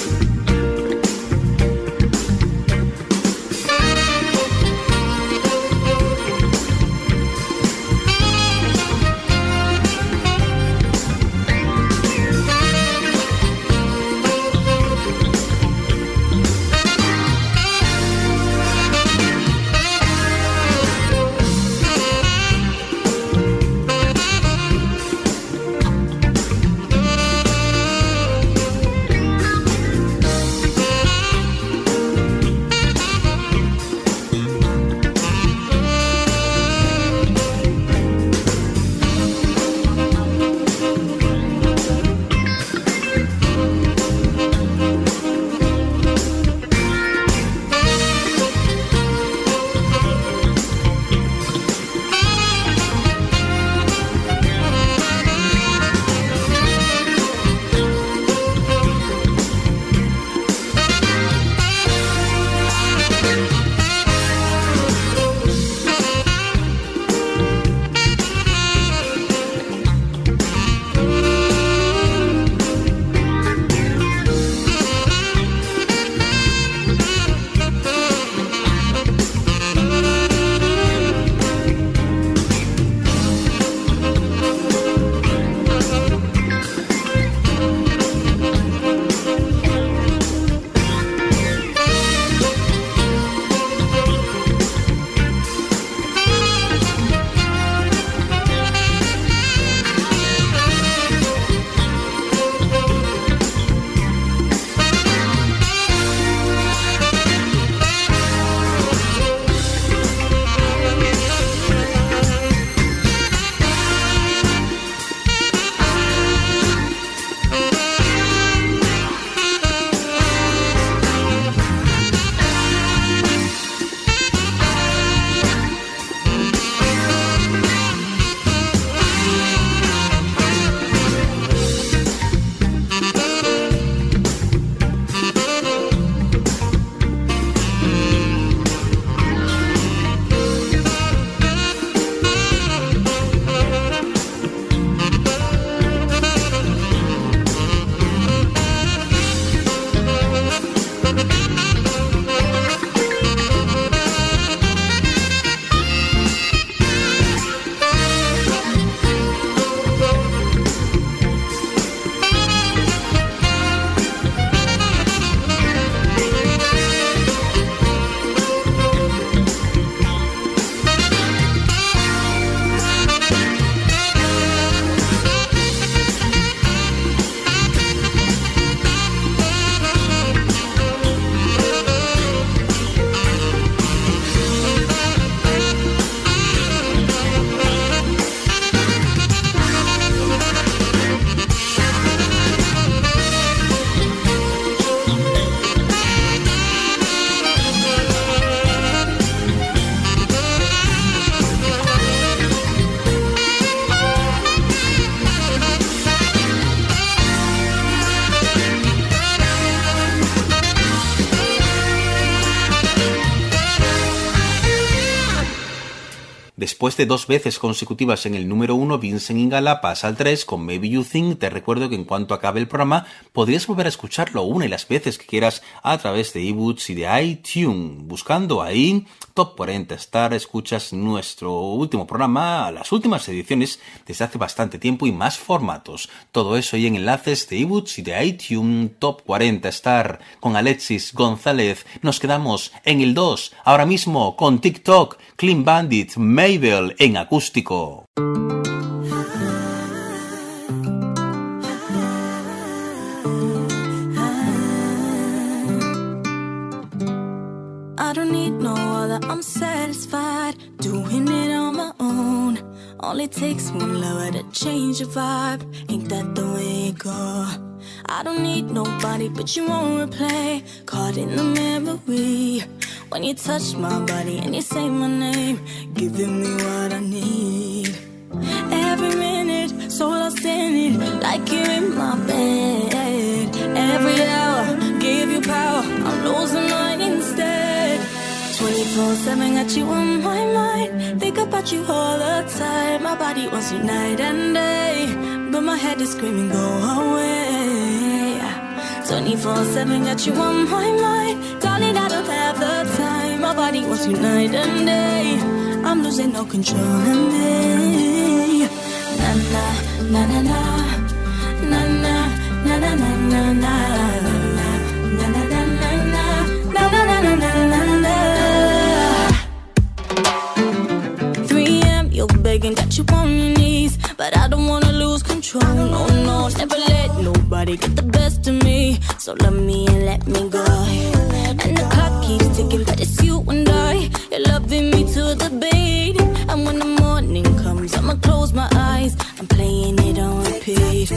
Después de dos veces consecutivas en el número 1, Vincent Ingala pasa al 3 con Maybe You Think. Te recuerdo que en cuanto acabe el programa podrías volver a escucharlo una y las veces que quieras a través de ebooks y de iTunes. Buscando ahí Top 40 Star, escuchas nuestro último programa, las últimas ediciones desde hace bastante tiempo y más formatos. Todo eso y en enlaces de ebooks y de iTunes Top 40 Star con Alexis González. Nos quedamos en el 2 ahora mismo con TikTok, Clean Bandit, Mabel en acústico. I don't need no other, I'm satisfied doing it on my own. Only takes one lover to change your vibe. Ain't that the way it go? I don't need nobody, but you won't replay. Caught in the memory when you touch my body and you say my name, giving me what I need. Every minute, so lost in it, like you're in my bed. Every hour, give you power, I'm losing mine instead. 24 7 got you on my mind. Think about you all the time. My body wants you night and day. But my head is screaming, go away. 24 7 got you on my mind. Darling, I don't have the time. My body wants you night and day. I'm losing no control of me. Na, na na na. Na na, na na na na na. Na begging that you on your knees, but I don't wanna lose control. No, no, never let nobody get the best of me. So love me and let me go. And the clock keeps ticking, but it's you and I. You're loving me to the beat. And when the morning comes, I'ma close my eyes. I'm playing it on repeat.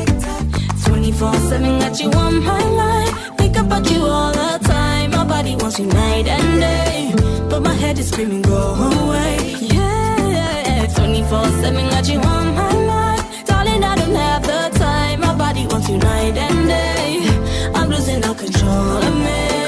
24 7 got you on my line. Think about you all the time. My body wants you night and day. But my head is screaming, go away. Yeah, 24 7 got you on my mind. Darling, I don't have the time. My body wants you night and day. I'm losing all control of me.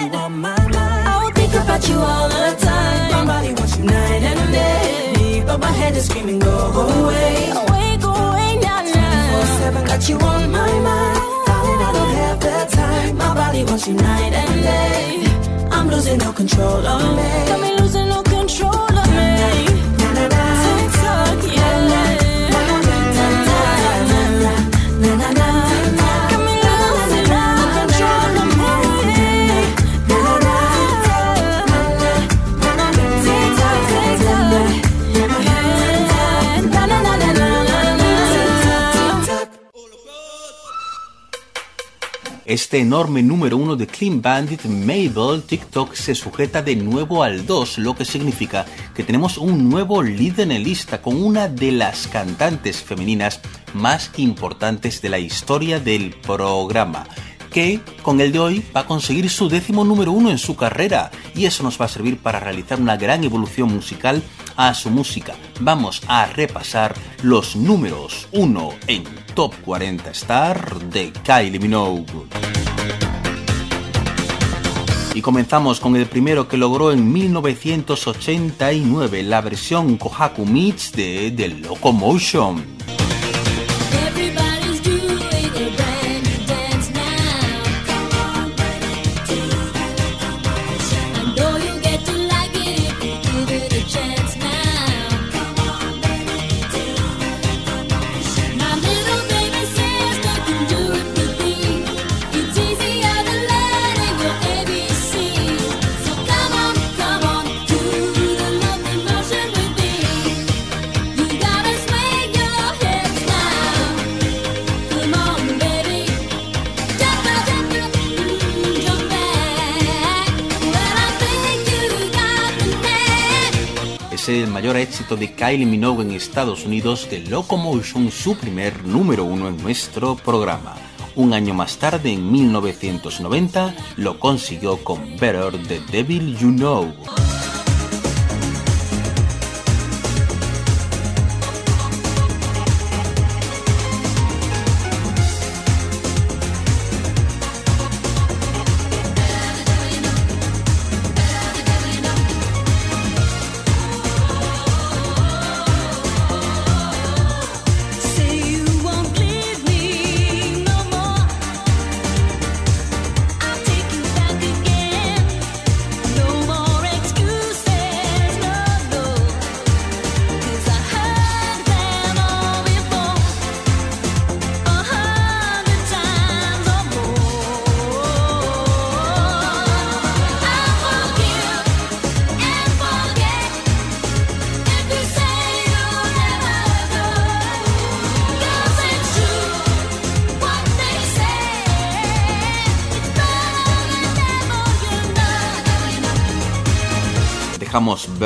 You on my mind. I'll think about you all the time. My body wants you night and day. But my head is screaming, go away. Away, go away, now, 24 7 got you on my mind. Darling, I don't have the time. My body wants you night and day. I'm losing no control of me. Got me losing no control of me. Este enorme número uno de Clean Bandit, Mabel, TikTok se sujeta de nuevo al 2, lo que significa que tenemos un nuevo líder en lista con una de las cantantes femeninas más importantes de la historia del programa que con el de hoy va a conseguir su décimo número uno en su carrera y eso nos va a servir para realizar una gran evolución musical a su música. Vamos a repasar los números 1 en Top 40 Star de Kylie Minogue. Y comenzamos con el primero que logró en 1989, la versión Kohaku Meets de The Locomotion. Mayor éxito de Kylie Minogue en Estados Unidos, The Locomotion, su primer número uno en nuestro programa. Un año más tarde, en 1990, lo consiguió con Better The Devil You Know.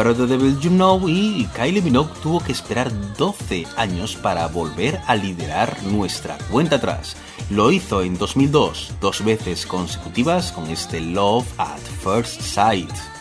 Better the Devil You Know y Kylie Minogue tuvo que esperar 12 años para volver a liderar nuestra cuenta atrás. Lo hizo en 2002, dos veces consecutivas con este Love at First Sight.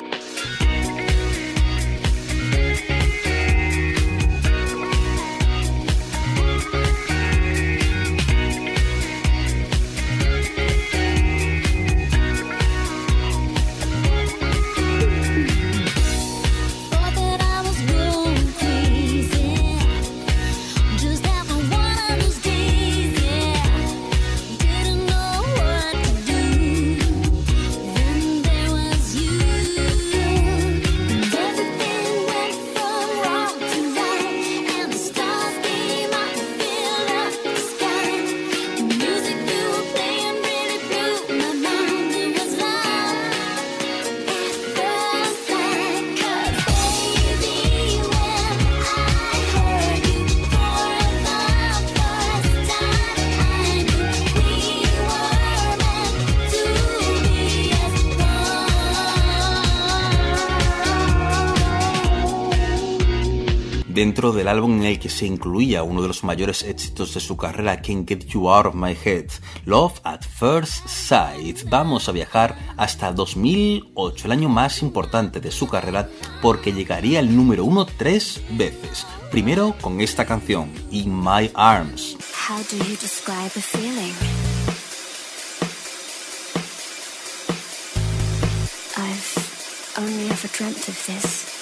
Del álbum en el que se incluía uno de los mayores éxitos de su carrera, Can't Get You Out of My Head, Love at First Sight, vamos a viajar hasta 2008, el año más importante de su carrera, porque llegaría al número uno tres veces. Primero con esta canción, In My Arms. How do you describe the feeling? I've only ever dreamt of.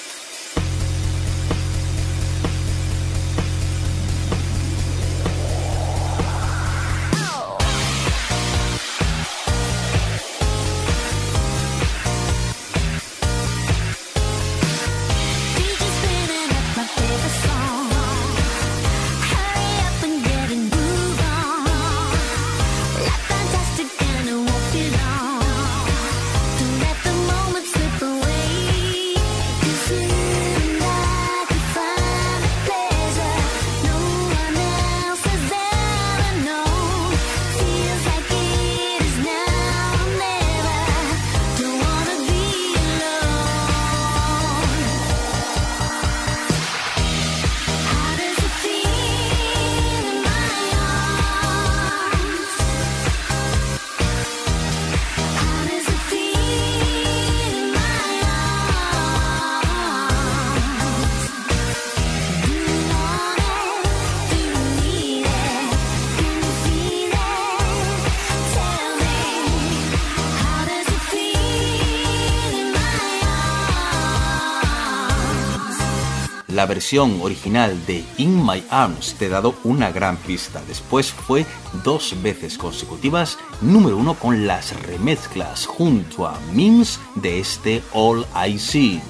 La versión original de In My Arms te he dado una gran pista. Después fue dos veces consecutivas número uno con las remezclas junto a Mims de este All I See.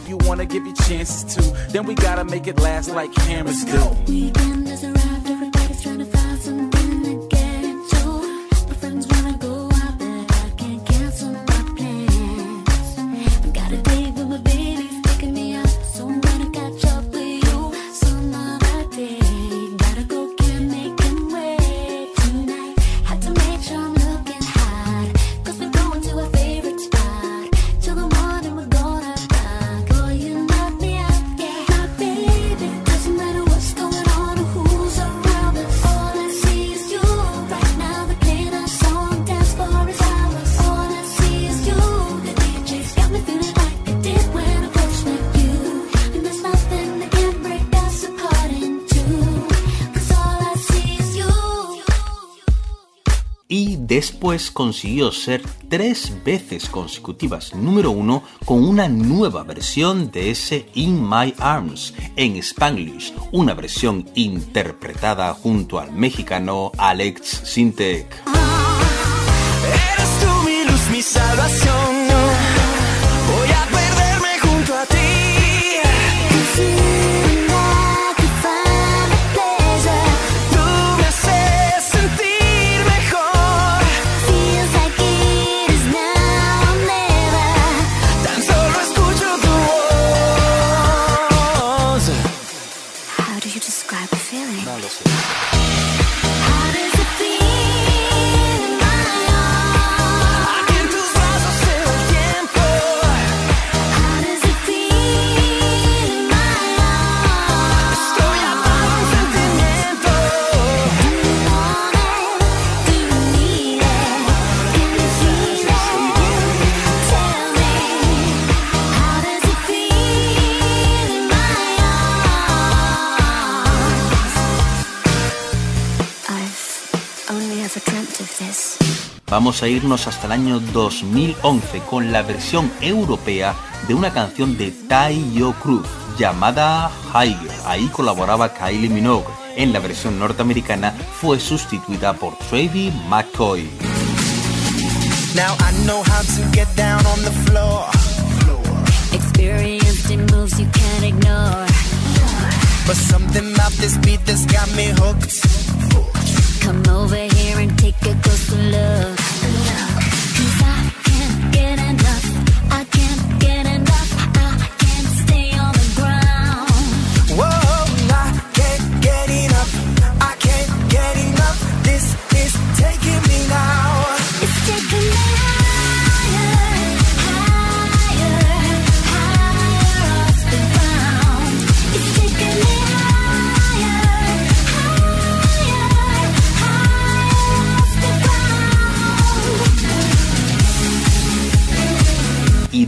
Después consiguió ser tres veces consecutivas número uno con una nueva versión de ese In My Arms en Spanglish, una versión interpretada junto al mexicano Alex Sintek. Eres tú mi salvación. Vamos a irnos hasta el año 2011 con la versión europea de una canción de Tayo Cruz llamada Higher. Ahí colaboraba Kylie Minogue. En la versión norteamericana fue sustituida por Travie McCoy. Now I know how to get down on the floor. Experienced in moves you can't ignore. But something about this beat that's got me hooked. Come over here and take a closer look.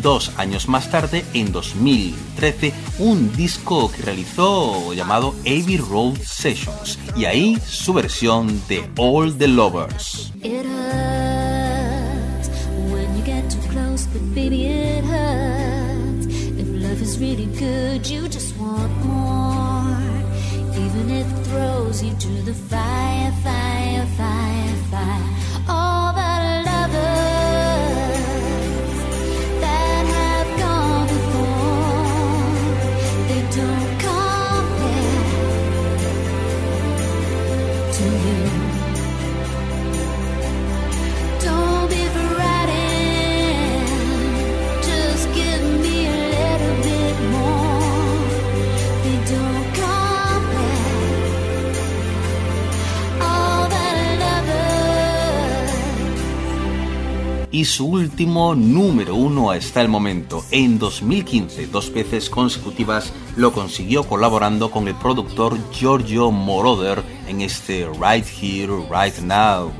Dos años más tarde, en 2013, un disco que realizó llamado Abbey Road Sessions, y ahí su versión de All the Lovers. Even throws you to the fire, fire. Y su último número uno hasta el momento. En 2015, dos veces consecutivas, lo consiguió colaborando con el productor Giorgio Moroder en este Right Here, Right Now.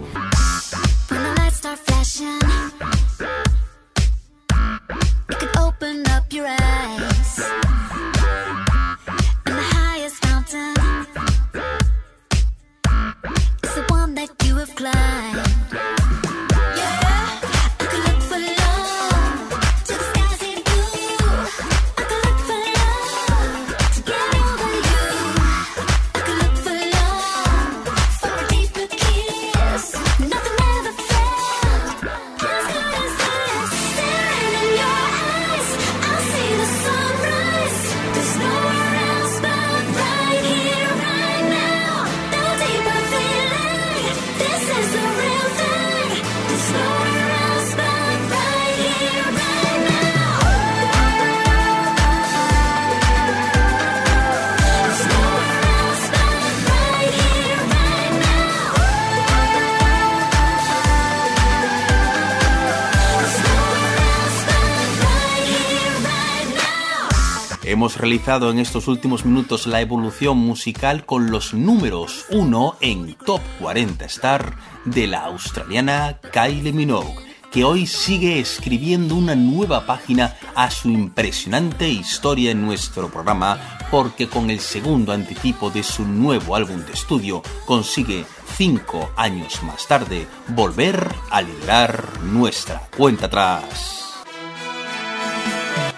Hemos realizado en estos últimos minutos la evolución musical con los números 1 en Top 40 Star de la australiana Kylie Minogue, que hoy sigue escribiendo una nueva página a su impresionante historia en nuestro programa, porque con el segundo anticipo de su nuevo álbum de estudio consigue cinco años más tarde volver a liderar nuestra cuenta atrás.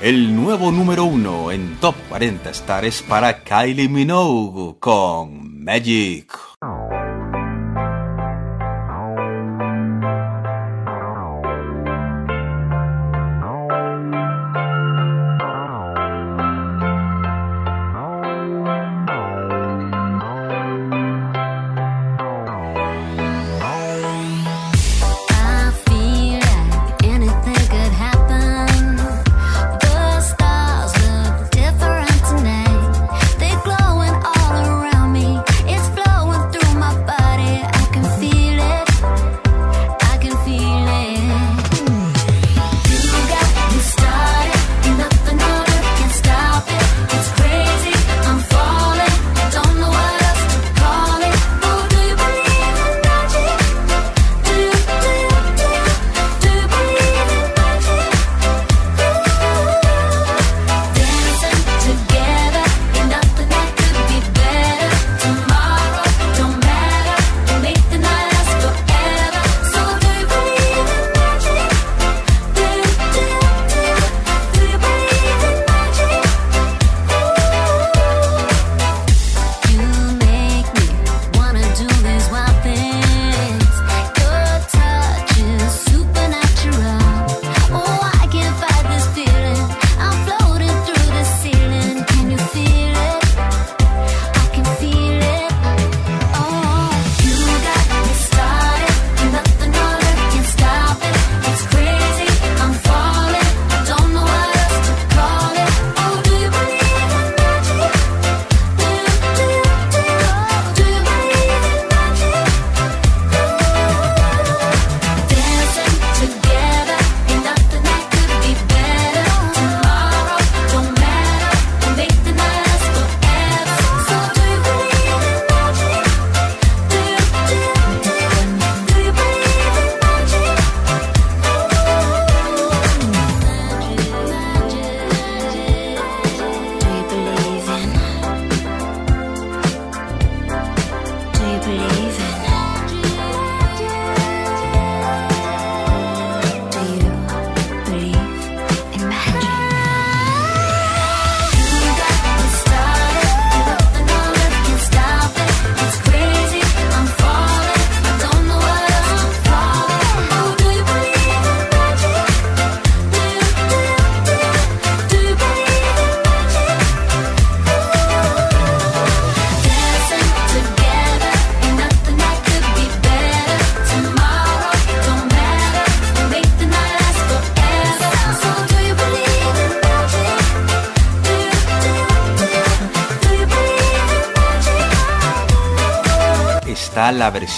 El nuevo número uno en Top 40 Star es para Kylie Minogue con Magic.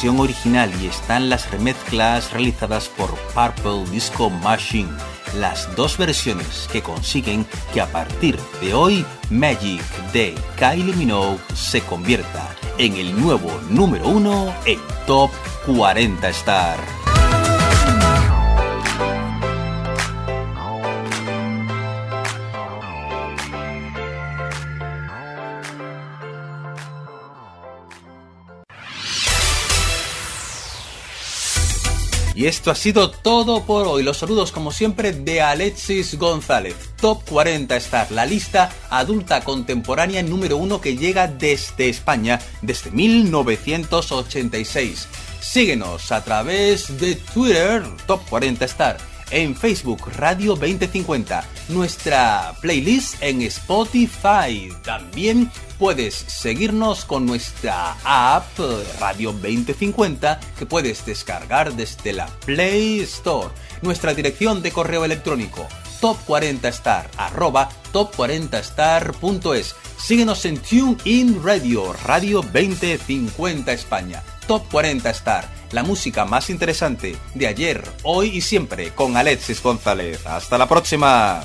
Original y están las remezclas realizadas por Purple Disco Machine. Las dos versiones que consiguen que a partir de hoy Magic de Kylie Minogue se convierta en el nuevo número uno en Top 40 Star. Esto ha sido todo por hoy. Los saludos como siempre de Alexis González. Top 40 Star, la lista adulta contemporánea número uno que llega desde España desde 1986. Síguenos a través de Twitter, Top 40 Star, en Facebook Radio 2050, nuestra playlist en Spotify. También puedes seguirnos con nuestra app Radio 2050 que puedes descargar desde la Play Store. Nuestra dirección de correo electrónico top40star arroba top40star.es. Síguenos en TuneIn Radio, Radio 2050 España. Top 40 Star, la música más interesante de ayer, hoy y siempre con Alexis González. Hasta la próxima.